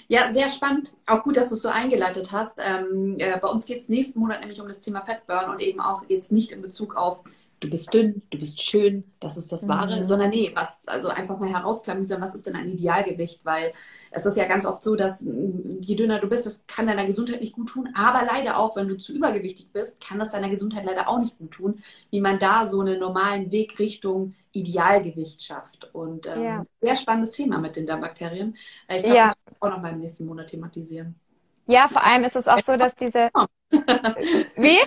Ja, sehr spannend. Auch gut, dass du es so eingeleitet hast. Ähm, äh, bei uns geht es nächsten Monat nämlich um das Thema Fettburn und eben auch jetzt nicht in Bezug auf du bist dünn, du bist schön, das ist das Wahre, mhm. sondern nee, was, also einfach mal herausklamüsern, was ist denn ein Idealgewicht? Weil es ist ja ganz oft so, dass mm, je dünner du bist, das kann deiner Gesundheit nicht gut tun, aber leider auch, wenn du zu übergewichtig bist, kann das deiner Gesundheit leider auch nicht gut tun, wie man da so einen normalen Weg Richtung Idealgewicht schafft. Und ähm, ja. sehr spannendes Thema mit den Darmbakterien. Äh, ich glaube, ja. das wird auch noch mal im nächsten Monat thematisieren. Ja, vor allem ist es auch so, dass diese. Wie?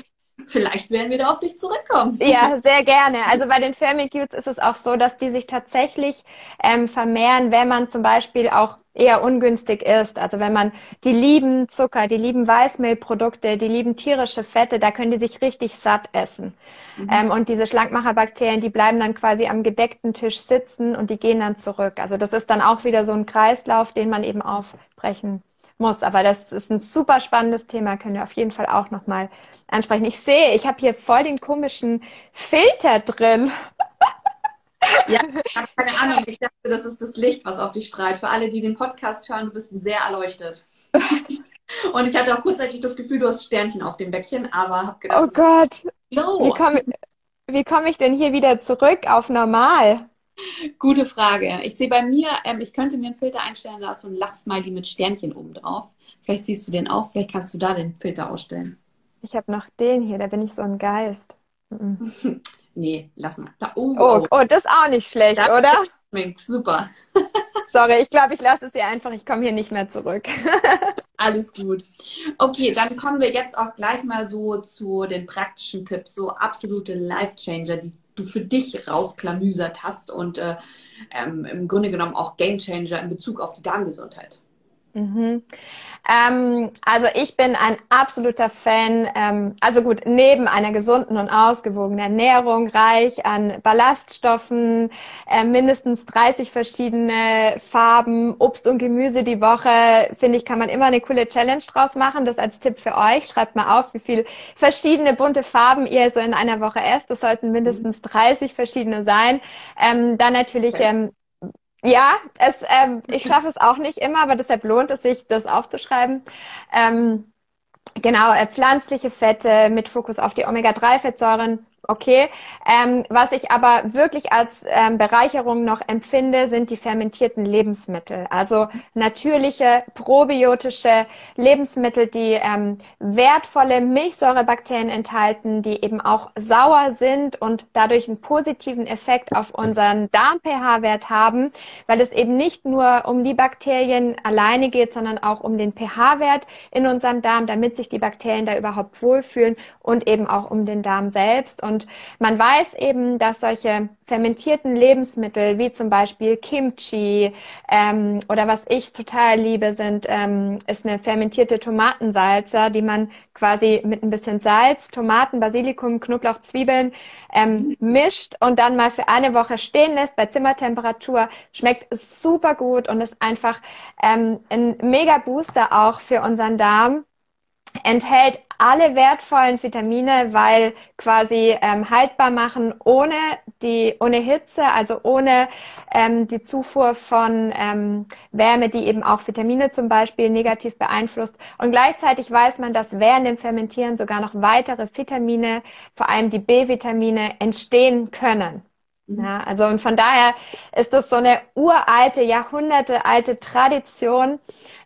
Vielleicht werden wir da auf dich zurückkommen. Ja, sehr gerne. Also bei den Firmicutes ist es auch so, dass die sich tatsächlich ähm, vermehren, wenn man zum Beispiel auch eher ungünstig ist. Also wenn man die lieben Zucker, die lieben Weißmehlprodukte, die lieben tierische Fette, da können die sich richtig satt essen. Mhm. Ähm, und diese Schlankmacherbakterien, die bleiben dann quasi am gedeckten Tisch sitzen und die gehen dann zurück. Also das ist dann auch wieder so ein Kreislauf, den man eben aufbrechen muss. Aber das ist ein super spannendes Thema, können wir auf jeden Fall auch nochmal ansprechen. Ich sehe, ich habe hier voll den komischen Filter drin. Ja, ich habe keine Ahnung. Ich dachte, das ist das Licht, was auf dich strahlt. Für alle, die den Podcast hören, du bist sehr erleuchtet. Und ich hatte auch kurzzeitig das Gefühl, du hast Sternchen auf dem Bäckchen, aber habe gedacht, oh Gott, wie komme komm ich denn hier wieder zurück auf normal? Gute Frage. Ich sehe bei mir, ähm, ich könnte mir einen Filter einstellen lassen und Lachsmiley mit Sternchen oben drauf. Vielleicht siehst du den auch, vielleicht kannst du da den Filter ausstellen. Ich habe noch den hier, da bin ich so ein Geist. Mhm. nee, lass mal. Da, oh, oh, oh, das ist auch nicht schlecht, da oder? Schmeckt super. Sorry, ich glaube, ich lasse es hier einfach. Ich komme hier nicht mehr zurück. Alles gut. Okay, dann kommen wir jetzt auch gleich mal so zu den praktischen Tipps, so absolute Life-Changer, die du für dich rausklamüsert hast und äh, ähm, im Grunde genommen auch Gamechanger in Bezug auf die Darmgesundheit. Mhm. Ähm, also ich bin ein absoluter Fan, ähm, also gut, neben einer gesunden und ausgewogenen Ernährung, reich an Ballaststoffen, äh, mindestens 30 verschiedene Farben, Obst und Gemüse die Woche, finde ich, kann man immer eine coole Challenge draus machen. Das als Tipp für euch. Schreibt mal auf, wie viele verschiedene bunte Farben ihr so in einer Woche esst. Das sollten mindestens 30 verschiedene sein. Ähm, dann natürlich ähm, ja, es, ähm, ich schaffe es auch nicht immer, aber deshalb lohnt es sich, das aufzuschreiben. Ähm, genau, äh, pflanzliche Fette mit Fokus auf die Omega-3-Fettsäuren Okay. Ähm, was ich aber wirklich als ähm, Bereicherung noch empfinde, sind die fermentierten Lebensmittel. Also natürliche, probiotische Lebensmittel, die ähm, wertvolle Milchsäurebakterien enthalten, die eben auch sauer sind und dadurch einen positiven Effekt auf unseren Darm-pH-Wert haben, weil es eben nicht nur um die Bakterien alleine geht, sondern auch um den pH-Wert in unserem Darm, damit sich die Bakterien da überhaupt wohlfühlen und eben auch um den Darm selbst. Und Und man weiß eben, dass solche fermentierten Lebensmittel wie zum Beispiel Kimchi ähm, oder was ich total liebe, sind ähm, ist eine fermentierte Tomatensalzer, die man quasi mit ein bisschen Salz, Tomaten, Basilikum, Knoblauch, Zwiebeln ähm, mischt und dann mal für eine Woche stehen lässt bei Zimmertemperatur. Schmeckt super gut und ist einfach ähm, ein mega Booster auch für unseren Darm enthält alle wertvollen Vitamine, weil quasi ähm, haltbar machen ohne die ohne Hitze, also ohne ähm, die Zufuhr von ähm, Wärme, die eben auch Vitamine zum Beispiel negativ beeinflusst. Und gleichzeitig weiß man, dass während dem Fermentieren sogar noch weitere Vitamine, vor allem die B-Vitamine, entstehen können. Mhm. Ja, also und von daher ist das so eine uralte, jahrhundertealte Tradition,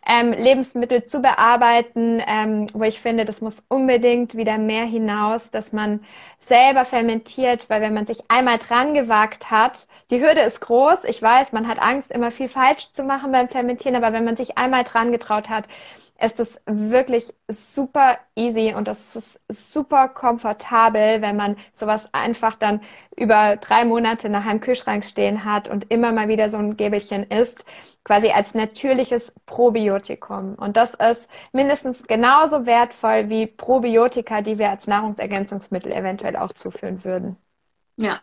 ähm, Lebensmittel zu bearbeiten, ähm, wo ich finde, das muss unbedingt wieder mehr hinaus, dass man selber fermentiert, weil wenn man sich einmal dran gewagt hat, die Hürde ist groß. Ich weiß, man hat Angst, immer viel falsch zu machen beim Fermentieren, aber wenn man sich einmal dran getraut hat, ist es wirklich super easy und das ist super komfortabel, wenn man sowas einfach dann über drei Monate nach einem Kühlschrank stehen hat und immer mal wieder so ein Gäbelchen isst, quasi als natürliches Probiotikum. Und das ist mindestens genauso wertvoll wie Probiotika, die wir als Nahrungsergänzungsmittel eventuell auch zuführen würden. Ja,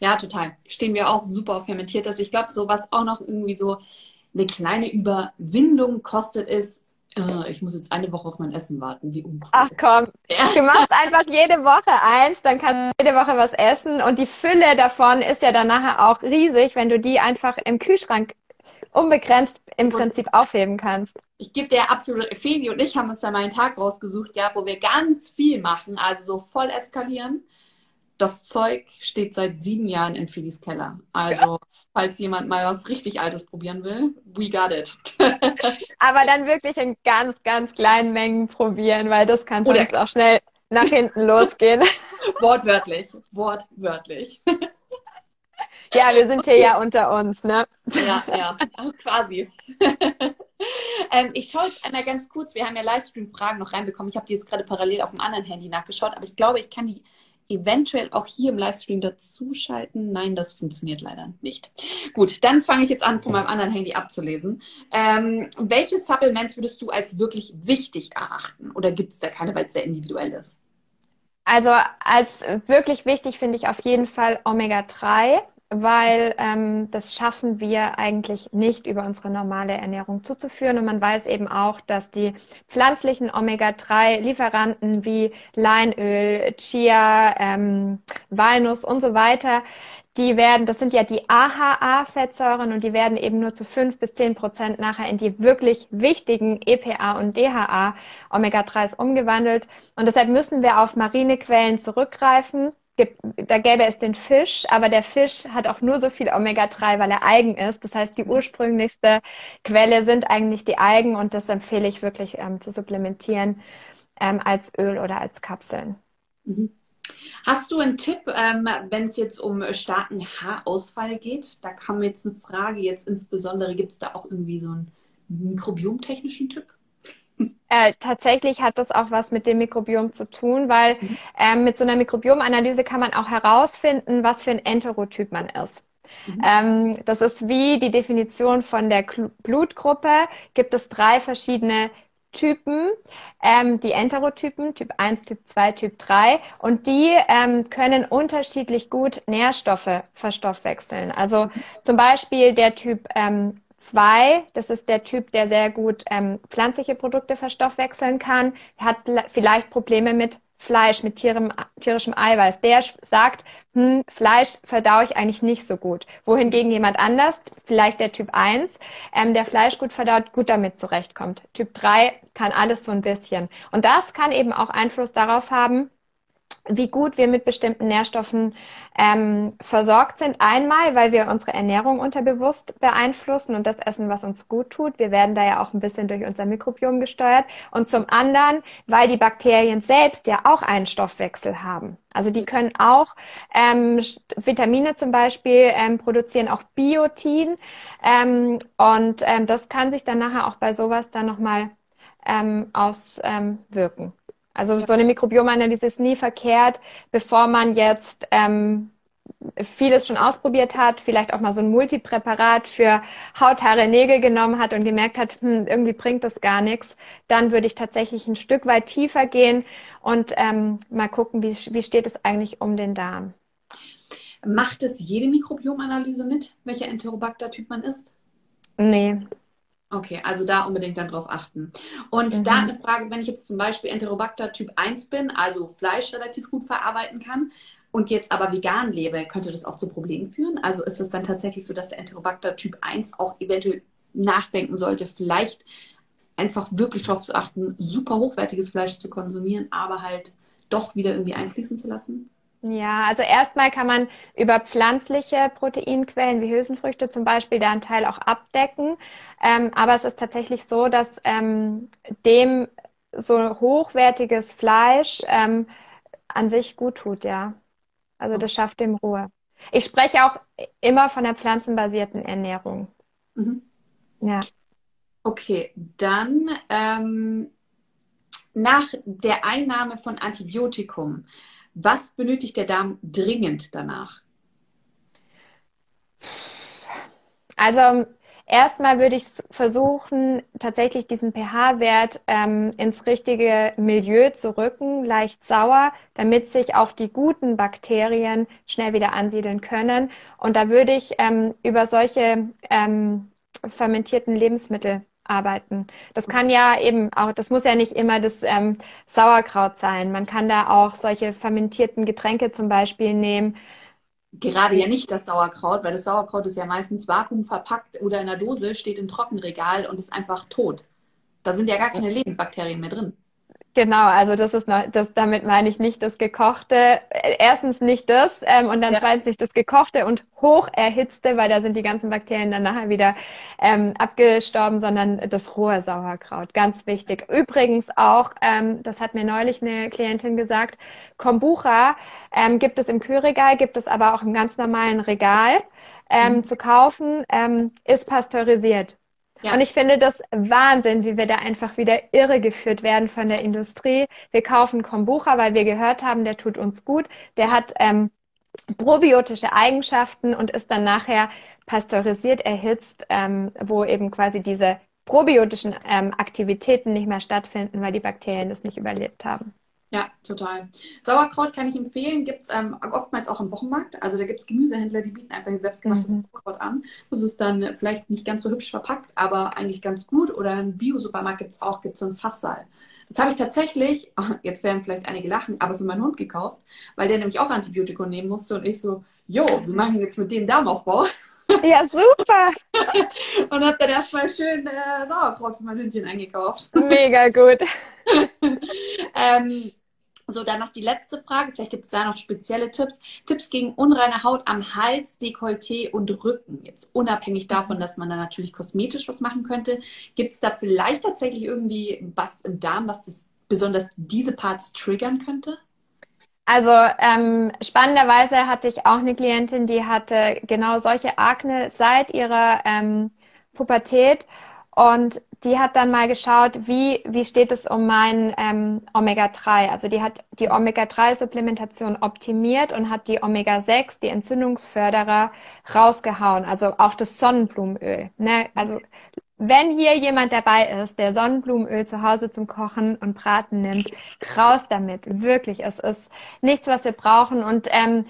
ja, total. Stehen wir auch super auf fermentiertes. Ich glaube, so was auch noch irgendwie so eine kleine Überwindung kostet, ist, äh, ich muss jetzt eine Woche auf mein Essen warten. Wie uncool. Ach komm, ja. du machst einfach jede Woche eins, dann kannst du jede Woche was essen und die Fülle davon ist ja dann nachher auch riesig, wenn du die einfach im Kühlschrank unbegrenzt im Prinzip aufheben kannst. Ich gebe dir absolut, Feli und ich haben uns da mal einen Tag rausgesucht, ja, wo wir ganz viel machen, also so voll eskalieren das Zeug steht seit sieben Jahren in Felis Keller. Also, ja. falls jemand mal was richtig Altes probieren will, we got it. Aber dann wirklich in ganz, ganz kleinen Mengen probieren, weil das kann sonst auch schnell nach hinten losgehen. Wortwörtlich. Wortwörtlich. Ja, wir sind hier ja unter uns, ne? Ja, ja, oh, quasi. ähm, ich schaue jetzt einmal ganz kurz, wir haben ja Livestream-Fragen noch reinbekommen. Ich habe die jetzt gerade parallel auf dem anderen Handy nachgeschaut, aber ich glaube, ich kann die eventuell auch hier im Livestream dazuschalten. Nein, das funktioniert leider nicht. Gut, dann fange ich jetzt an, von meinem anderen Handy abzulesen. Ähm, welche Supplements würdest du als wirklich wichtig erachten? Oder gibt es da keine, weil es sehr individuell ist? Also als wirklich wichtig finde ich auf jeden Fall Omega-3 weil ähm, das schaffen wir eigentlich nicht über unsere normale Ernährung zuzuführen. Und man weiß eben auch, dass die pflanzlichen Omega-3-Lieferanten wie Leinöl, Chia, ähm, Walnuss und so weiter, die werden, das sind ja die AHA-Fettsäuren und die werden eben nur zu fünf bis zehn Prozent nachher in die wirklich wichtigen EPA und DHA Omega-3s umgewandelt. Und deshalb müssen wir auf marine Quellen zurückgreifen gibt, da gäbe es den Fisch, aber der Fisch hat auch nur so viel Omega-3, weil er Algen ist. Das heißt, die ursprünglichste Quelle sind eigentlich die Algen und das empfehle ich wirklich ähm, zu supplementieren ähm, als Öl oder als Kapseln. Mhm. Hast du einen Tipp, ähm, wenn es jetzt um starken Haarausfall geht? Da kam jetzt eine Frage, jetzt insbesondere, gibt es da auch irgendwie so einen mikrobiomtechnischen Tipp? Äh, tatsächlich hat das auch was mit dem Mikrobiom zu tun, weil mhm. ähm, mit so einer Mikrobiomanalyse kann man auch herausfinden, was für ein Enterotyp man ist. Mhm. Ähm, das ist wie die Definition von der Kl Blutgruppe. Gibt es drei verschiedene Typen, ähm, die Enterotypen, Typ 1, Typ 2, Typ 3. Und die ähm, können unterschiedlich gut Nährstoffe verstoffwechseln. Also mhm. zum Beispiel der Typ ähm, Zwei, das ist der Typ, der sehr gut ähm, pflanzliche Produkte verstoffwechseln kann, hat vielleicht Probleme mit Fleisch, mit tierem, tierischem Eiweiß. Der sagt, hm, Fleisch verdaue ich eigentlich nicht so gut. Wohingegen jemand anders, vielleicht der Typ 1, ähm, der Fleisch gut verdaut, gut damit zurechtkommt. Typ 3 kann alles so ein bisschen. Und das kann eben auch Einfluss darauf haben, wie gut wir mit bestimmten Nährstoffen ähm, versorgt sind. Einmal, weil wir unsere Ernährung unterbewusst beeinflussen und das Essen, was uns gut tut. Wir werden da ja auch ein bisschen durch unser Mikrobiom gesteuert. Und zum anderen, weil die Bakterien selbst ja auch einen Stoffwechsel haben. Also die können auch ähm, Vitamine zum Beispiel ähm, produzieren, auch Biotin. Ähm, und ähm, das kann sich dann nachher auch bei sowas dann nochmal ähm, auswirken. Also so eine Mikrobiomanalyse ist nie verkehrt, bevor man jetzt ähm, vieles schon ausprobiert hat, vielleicht auch mal so ein Multipräparat für Haut, Haare, Nägel genommen hat und gemerkt hat, hm, irgendwie bringt das gar nichts, dann würde ich tatsächlich ein Stück weit tiefer gehen und ähm, mal gucken, wie, wie steht es eigentlich um den Darm. Macht es jede Mikrobiomanalyse mit, welcher Enterobacter-Typ man ist? Nee. Okay, also da unbedingt dann drauf achten. Und mhm. da eine Frage, wenn ich jetzt zum Beispiel Enterobacter Typ 1 bin, also Fleisch relativ gut verarbeiten kann, und jetzt aber vegan lebe, könnte das auch zu Problemen führen? Also ist es dann tatsächlich so, dass der Enterobacter Typ 1 auch eventuell nachdenken sollte, vielleicht einfach wirklich darauf zu achten, super hochwertiges Fleisch zu konsumieren, aber halt doch wieder irgendwie einfließen zu lassen? Ja, also erstmal kann man über pflanzliche Proteinquellen wie Hülsenfrüchte zum Beispiel da einen Teil auch abdecken. Ähm, aber es ist tatsächlich so, dass ähm, dem so hochwertiges Fleisch ähm, an sich gut tut, ja. Also das schafft dem Ruhe. Ich spreche auch immer von der pflanzenbasierten Ernährung. Mhm. Ja. Okay, dann ähm, nach der Einnahme von Antibiotikum was benötigt der Darm dringend danach? Also erstmal würde ich versuchen, tatsächlich diesen pH-Wert ähm, ins richtige Milieu zu rücken, leicht sauer, damit sich auch die guten Bakterien schnell wieder ansiedeln können. Und da würde ich ähm, über solche ähm, fermentierten Lebensmittel arbeiten. Das kann ja eben auch, das muss ja nicht immer das ähm, Sauerkraut sein. Man kann da auch solche fermentierten Getränke zum Beispiel nehmen. Gerade ja nicht das Sauerkraut, weil das Sauerkraut ist ja meistens vakuumverpackt oder in der Dose, steht im Trockenregal und ist einfach tot. Da sind ja gar keine Lebendbakterien mehr drin. Genau, also das ist noch, das, damit meine ich nicht das gekochte, erstens nicht das ähm, und dann ja. zweitens nicht das gekochte und hoch erhitzte, weil da sind die ganzen Bakterien dann nachher wieder ähm, abgestorben, sondern das rohe Sauerkraut, ganz wichtig. Übrigens auch, ähm, das hat mir neulich eine Klientin gesagt, Kombucha ähm, gibt es im Kühlregal, gibt es aber auch im ganz normalen Regal ähm, mhm. zu kaufen, ähm, ist pasteurisiert. Ja. Und ich finde das Wahnsinn, wie wir da einfach wieder irregeführt werden von der Industrie. Wir kaufen Kombucha, weil wir gehört haben, der tut uns gut. Der hat ähm, probiotische Eigenschaften und ist dann nachher pasteurisiert, erhitzt, ähm, wo eben quasi diese probiotischen ähm, Aktivitäten nicht mehr stattfinden, weil die Bakterien das nicht überlebt haben. Ja, total. Sauerkraut kann ich empfehlen, gibt es ähm, oftmals auch im Wochenmarkt. Also da gibt es Gemüsehändler, die bieten einfach ihr selbstgemachtes mhm. Sauerkraut an. Das ist dann vielleicht nicht ganz so hübsch verpackt, aber eigentlich ganz gut. Oder im Bio-Supermarkt gibt es auch gibt's so ein Fasssaal. Das habe ich tatsächlich, jetzt werden vielleicht einige lachen, aber für meinen Hund gekauft, weil der nämlich auch Antibiotikum nehmen musste und ich so, jo, wir machen jetzt mit dem Darmaufbau. Ja, super. und habe dann erstmal schön äh, Sauerkraut für mein Hündchen eingekauft. Mega gut. ähm, so, dann noch die letzte Frage. Vielleicht gibt es da noch spezielle Tipps. Tipps gegen unreine Haut am Hals, Dekolleté und Rücken. Jetzt unabhängig davon, dass man da natürlich kosmetisch was machen könnte. Gibt es da vielleicht tatsächlich irgendwie was im Darm, was das, besonders diese Parts triggern könnte? Also ähm, spannenderweise hatte ich auch eine Klientin, die hatte genau solche Akne seit ihrer ähm, Pubertät und die hat dann mal geschaut, wie, wie steht es um mein ähm, Omega-3. Also die hat die Omega-3-Supplementation optimiert und hat die Omega-6, die Entzündungsförderer, rausgehauen. Also auch das Sonnenblumenöl. Ne? Also wenn hier jemand dabei ist, der Sonnenblumenöl zu Hause zum Kochen und Braten nimmt, raus damit. Wirklich, es ist nichts, was wir brauchen. Und ähm,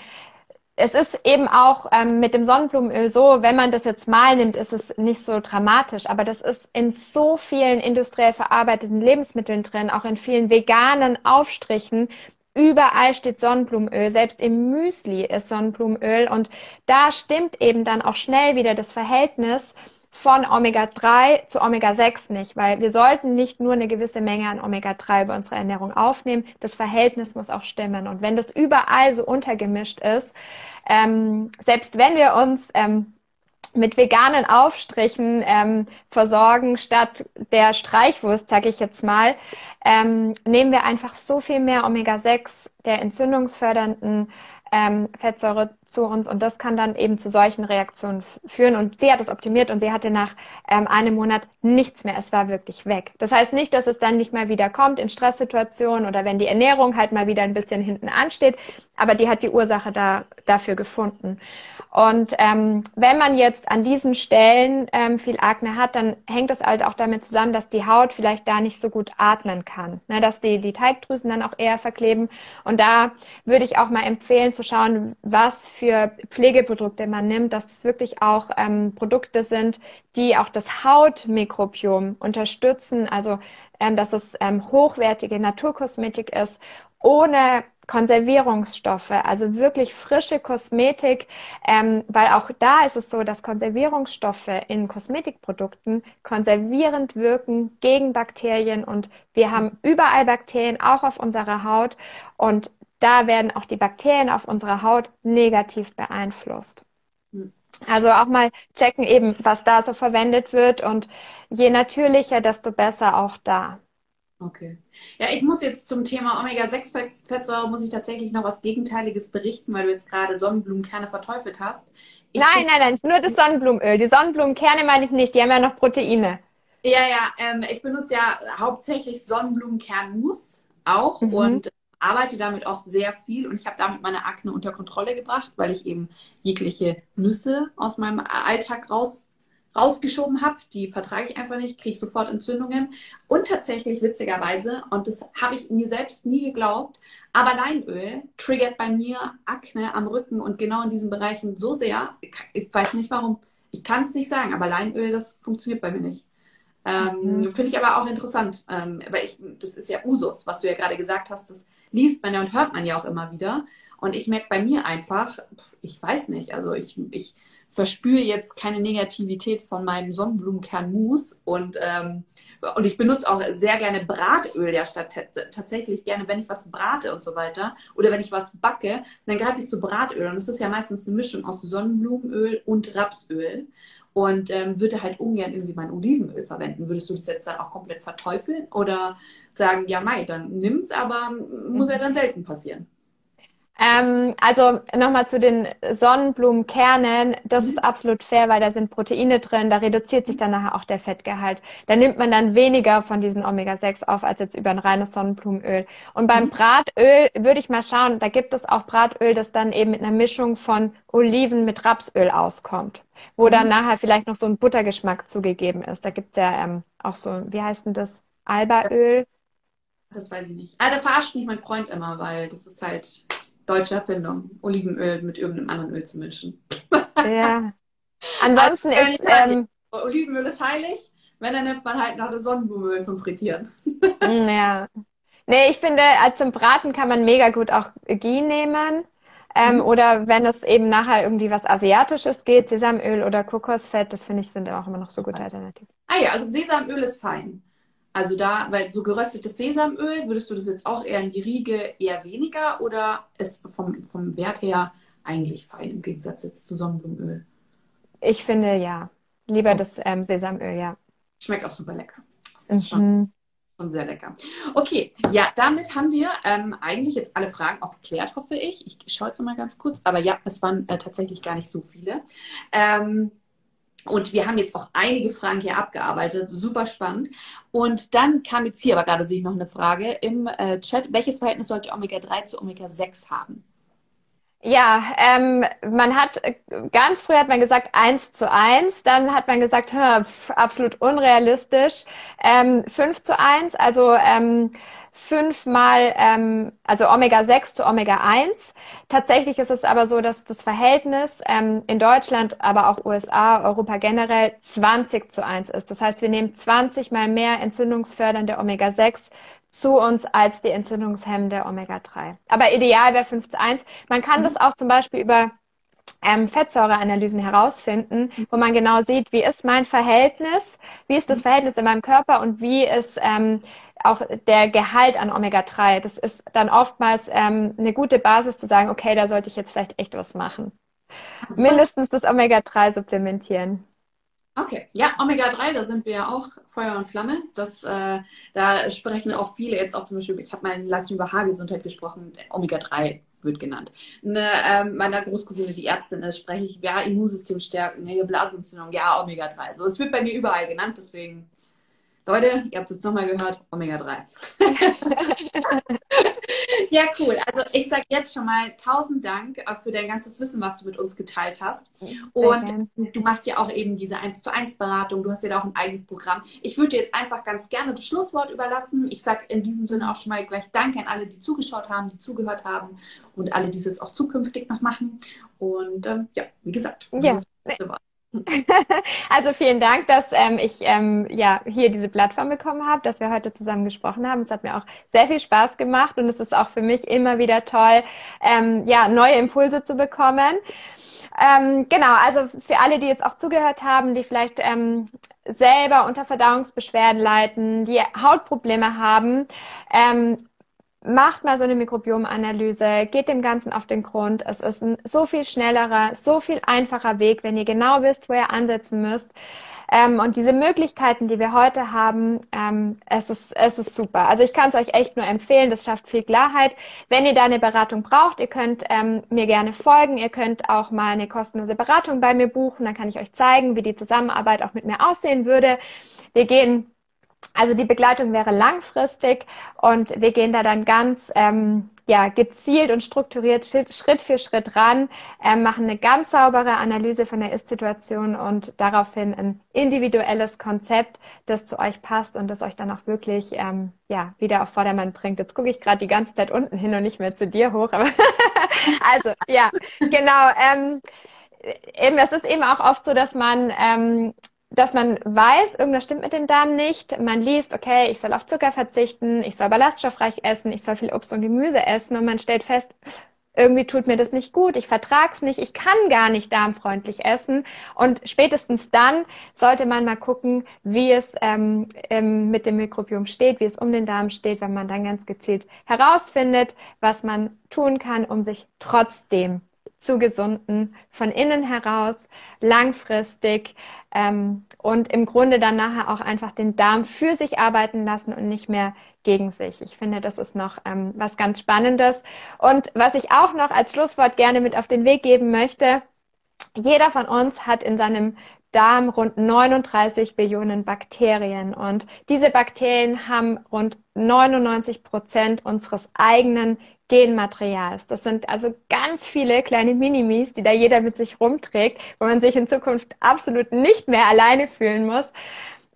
es ist eben auch ähm, mit dem Sonnenblumenöl so, wenn man das jetzt mal nimmt, ist es nicht so dramatisch. Aber das ist in so vielen industriell verarbeiteten Lebensmitteln drin, auch in vielen veganen Aufstrichen. Überall steht Sonnenblumenöl, selbst im Müsli ist Sonnenblumenöl. Und da stimmt eben dann auch schnell wieder das Verhältnis von Omega-3 zu Omega-6 nicht, weil wir sollten nicht nur eine gewisse Menge an Omega-3 bei unserer Ernährung aufnehmen, das Verhältnis muss auch stimmen. Und wenn das überall so untergemischt ist, ähm, selbst wenn wir uns ähm, mit veganen Aufstrichen ähm, versorgen statt der Streichwurst, sage ich jetzt mal, ähm, nehmen wir einfach so viel mehr Omega-6 der entzündungsfördernden ähm, Fettsäure zu uns und das kann dann eben zu solchen Reaktionen führen. Und sie hat es optimiert und sie hatte nach ähm, einem Monat nichts mehr. Es war wirklich weg. Das heißt nicht, dass es dann nicht mehr wieder kommt in Stresssituationen oder wenn die Ernährung halt mal wieder ein bisschen hinten ansteht, aber die hat die Ursache da, dafür gefunden. Und ähm, wenn man jetzt an diesen Stellen ähm, viel Akne hat, dann hängt das halt auch damit zusammen, dass die Haut vielleicht da nicht so gut atmen kann, ne? dass die, die Teigdrüsen dann auch eher verkleben. Und da würde ich auch mal empfehlen zu schauen, was für Pflegeprodukte man nimmt, dass es wirklich auch ähm, Produkte sind, die auch das Hautmikrobiom unterstützen, also ähm, dass es ähm, hochwertige Naturkosmetik ist, ohne Konservierungsstoffe, also wirklich frische Kosmetik, ähm, weil auch da ist es so, dass Konservierungsstoffe in Kosmetikprodukten konservierend wirken gegen Bakterien. Und wir haben überall Bakterien, auch auf unserer Haut. Und da werden auch die Bakterien auf unserer Haut negativ beeinflusst. Hm. Also auch mal checken eben, was da so verwendet wird und je natürlicher, desto besser auch da. Okay. Ja, ich muss jetzt zum Thema Omega-6-Fettsäure muss ich tatsächlich noch was Gegenteiliges berichten, weil du jetzt gerade Sonnenblumenkerne verteufelt hast. Ich nein, nein, nein, nur das Sonnenblumenöl. Die Sonnenblumenkerne meine ich nicht, die haben ja noch Proteine. Ja, ja, ähm, ich benutze ja hauptsächlich Sonnenblumenkernmus auch mhm. und arbeite damit auch sehr viel und ich habe damit meine Akne unter Kontrolle gebracht, weil ich eben jegliche Nüsse aus meinem Alltag raus rausgeschoben habe. Die vertrage ich einfach nicht, kriege sofort Entzündungen. Und tatsächlich, witzigerweise, und das habe ich mir selbst nie geglaubt, aber Leinöl triggert bei mir Akne am Rücken und genau in diesen Bereichen so sehr. Ich weiß nicht warum. Ich kann es nicht sagen, aber Leinöl, das funktioniert bei mir nicht. Ähm, mhm. Finde ich aber auch interessant, ähm, weil ich, das ist ja Usus, was du ja gerade gesagt hast, das liest man ja und hört man ja auch immer wieder. Und ich merke bei mir einfach, ich weiß nicht, also ich, ich verspüre jetzt keine Negativität von meinem Sonnenblumenkernmus und, ähm, und ich benutze auch sehr gerne Bratöl ja statt tatsächlich gerne, wenn ich was brate und so weiter oder wenn ich was backe, dann greife ich zu Bratöl und das ist ja meistens eine Mischung aus Sonnenblumenöl und Rapsöl und ähm, würde halt ungern irgendwie mein Olivenöl verwenden. Würdest du das jetzt dann auch komplett verteufeln oder sagen, ja, Mai, dann nimm's, aber muss ja dann selten passieren? Ähm, also nochmal zu den Sonnenblumenkernen. Das mhm. ist absolut fair, weil da sind Proteine drin. Da reduziert sich dann nachher auch der Fettgehalt. Da nimmt man dann weniger von diesen Omega-6 auf als jetzt über ein reines Sonnenblumenöl. Und beim mhm. Bratöl würde ich mal schauen, da gibt es auch Bratöl, das dann eben mit einer Mischung von Oliven mit Rapsöl auskommt. Wo mhm. dann nachher vielleicht noch so ein Buttergeschmack zugegeben ist. Da gibt's ja ähm, auch so, wie heißt denn das? Albaöl. Das weiß ich nicht. Ah, da verarscht mich mein Freund immer, weil das ist halt deutsche Erfindung, Olivenöl mit irgendeinem anderen Öl zu mischen. Ja. Ansonsten also, ist. Ähm, Olivenöl ist heilig, wenn, dann nimmt man halt noch das Sonnenblumenöl zum Frittieren. Ja. Nee, ich finde, als zum Braten kann man mega gut auch Ghee nehmen. Ähm, mhm. Oder wenn es eben nachher irgendwie was Asiatisches geht, Sesamöl oder Kokosfett, das finde ich sind auch immer noch so gute Alternativen. Ah ja, also Sesamöl ist fein. Also da, weil so geröstetes Sesamöl, würdest du das jetzt auch eher in die Riege eher weniger oder ist vom, vom Wert her eigentlich fein im Gegensatz jetzt zu Sonnenblumenöl? Ich finde ja. Lieber oh. das ähm, Sesamöl, ja. Schmeckt auch super lecker. Das ist mhm. schon, schon sehr lecker. Okay, ja, damit haben wir ähm, eigentlich jetzt alle Fragen auch geklärt, hoffe ich. Ich schaue jetzt mal ganz kurz. Aber ja, es waren äh, tatsächlich gar nicht so viele. Ähm, und wir haben jetzt auch einige Fragen hier abgearbeitet, super spannend. Und dann kam jetzt hier aber gerade sich noch eine Frage im äh, Chat. Welches Verhältnis sollte Omega-3 zu Omega-6 haben? Ja, ähm, man hat ganz früh hat man gesagt eins zu eins, dann hat man gesagt pf, absolut unrealistisch, ähm, 5 zu eins, also ähm, fünfmal, ähm, also Omega-6 zu Omega-1. Tatsächlich ist es aber so, dass das Verhältnis ähm, in Deutschland, aber auch USA, Europa generell 20 zu 1 ist. Das heißt, wir nehmen 20 mal mehr entzündungsfördernde Omega-6 zu uns als die entzündungshemmende Omega-3. Aber ideal wäre 5 zu 1. Man kann mhm. das auch zum Beispiel über ähm, Fettsäureanalysen herausfinden, wo man genau sieht, wie ist mein Verhältnis, wie ist das mhm. Verhältnis in meinem Körper und wie ist ähm, auch der Gehalt an Omega-3. Das ist dann oftmals ähm, eine gute Basis zu sagen, okay, da sollte ich jetzt vielleicht echt was machen. Mindestens das Omega-3 supplementieren. Okay, ja, Omega-3, da sind wir ja auch Feuer und Flamme. Das, äh, da sprechen auch viele jetzt auch zum Beispiel, ich habe mal in Leistung über Haargesundheit gesprochen, Omega-3 wird genannt. Eine, ähm, meiner Großcousine, die Ärztin ist, spreche ich, ja, Immunsystem stärken, ne, Blasenentzündung, ja, Omega-3. So, es wird bei mir überall genannt, deswegen Leute, ihr habt es jetzt nochmal gehört, Omega-3. ja, cool. Also ich sage jetzt schon mal tausend Dank äh, für dein ganzes Wissen, was du mit uns geteilt hast. Und du machst ja auch eben diese 1 zu 1 Beratung, du hast ja da auch ein eigenes Programm. Ich würde dir jetzt einfach ganz gerne das Schlusswort überlassen. Ich sage in diesem Sinne auch schon mal gleich Danke an alle, die zugeschaut haben, die zugehört haben und alle, die es jetzt auch zukünftig noch machen. Und ähm, ja, wie gesagt, ja. Also vielen Dank, dass ähm, ich ähm, ja hier diese Plattform bekommen habe, dass wir heute zusammen gesprochen haben. Es hat mir auch sehr viel Spaß gemacht und es ist auch für mich immer wieder toll, ähm, ja neue Impulse zu bekommen. Ähm, genau, also für alle, die jetzt auch zugehört haben, die vielleicht ähm, selber unter Verdauungsbeschwerden leiden, die Hautprobleme haben, ähm, macht mal so eine Mikrobiomanalyse, geht dem Ganzen auf den Grund. Es ist ein so viel schnellerer, so viel einfacher Weg, wenn ihr genau wisst, wo ihr ansetzen müsst. Ähm, und diese Möglichkeiten, die wir heute haben, ähm, es, ist, es ist super. Also ich kann es euch echt nur empfehlen, das schafft viel Klarheit. Wenn ihr da eine Beratung braucht, ihr könnt ähm, mir gerne folgen. Ihr könnt auch mal eine kostenlose Beratung bei mir buchen. Dann kann ich euch zeigen, wie die Zusammenarbeit auch mit mir aussehen würde. Wir gehen also die Begleitung wäre langfristig und wir gehen da dann ganz ähm, ja, gezielt und strukturiert Schritt für Schritt ran, ähm, machen eine ganz saubere Analyse von der Ist-Situation und daraufhin ein individuelles Konzept, das zu euch passt und das euch dann auch wirklich ähm, ja, wieder auf Vordermann bringt. Jetzt gucke ich gerade die ganze Zeit unten hin und nicht mehr zu dir hoch. Aber also ja, genau. Ähm, eben, es ist eben auch oft so, dass man ähm, dass man weiß, irgendwas stimmt mit dem Darm nicht. Man liest, okay, ich soll auf Zucker verzichten, ich soll ballaststoffreich essen, ich soll viel Obst und Gemüse essen und man stellt fest, irgendwie tut mir das nicht gut, ich vertrag's nicht, ich kann gar nicht darmfreundlich essen. Und spätestens dann sollte man mal gucken, wie es ähm, ähm, mit dem Mikrobiom steht, wie es um den Darm steht, wenn man dann ganz gezielt herausfindet, was man tun kann, um sich trotzdem zu gesunden, von innen heraus, langfristig ähm, und im Grunde dann nachher auch einfach den Darm für sich arbeiten lassen und nicht mehr gegen sich. Ich finde, das ist noch ähm, was ganz Spannendes. Und was ich auch noch als Schlusswort gerne mit auf den Weg geben möchte, jeder von uns hat in seinem Darm rund 39 Billionen Bakterien und diese Bakterien haben rund 99 Prozent unseres eigenen Genmaterials. Das sind also ganz viele kleine Minimis, die da jeder mit sich rumträgt, wo man sich in Zukunft absolut nicht mehr alleine fühlen muss.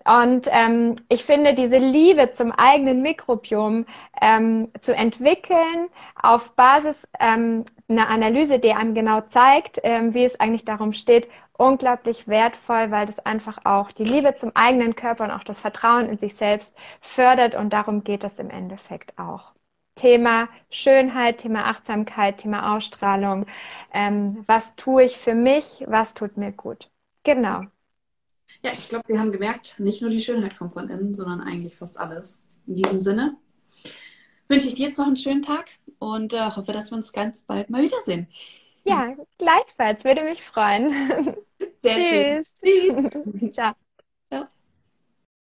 Und ähm, ich finde, diese Liebe zum eigenen Mikrobiom ähm, zu entwickeln auf Basis ähm, einer Analyse, die einem genau zeigt, ähm, wie es eigentlich darum steht, unglaublich wertvoll, weil das einfach auch die Liebe zum eigenen Körper und auch das Vertrauen in sich selbst fördert. Und darum geht es im Endeffekt auch. Thema Schönheit, Thema Achtsamkeit, Thema Ausstrahlung. Ähm, was tue ich für mich? Was tut mir gut? Genau. Ja, ich glaube, wir haben gemerkt, nicht nur die Schönheit kommt von innen, sondern eigentlich fast alles. In diesem Sinne wünsche ich dir jetzt noch einen schönen Tag und äh, hoffe, dass wir uns ganz bald mal wiedersehen. Ja, gleichfalls, würde mich freuen. Sehr Tschüss. schön. Tschüss. Ciao.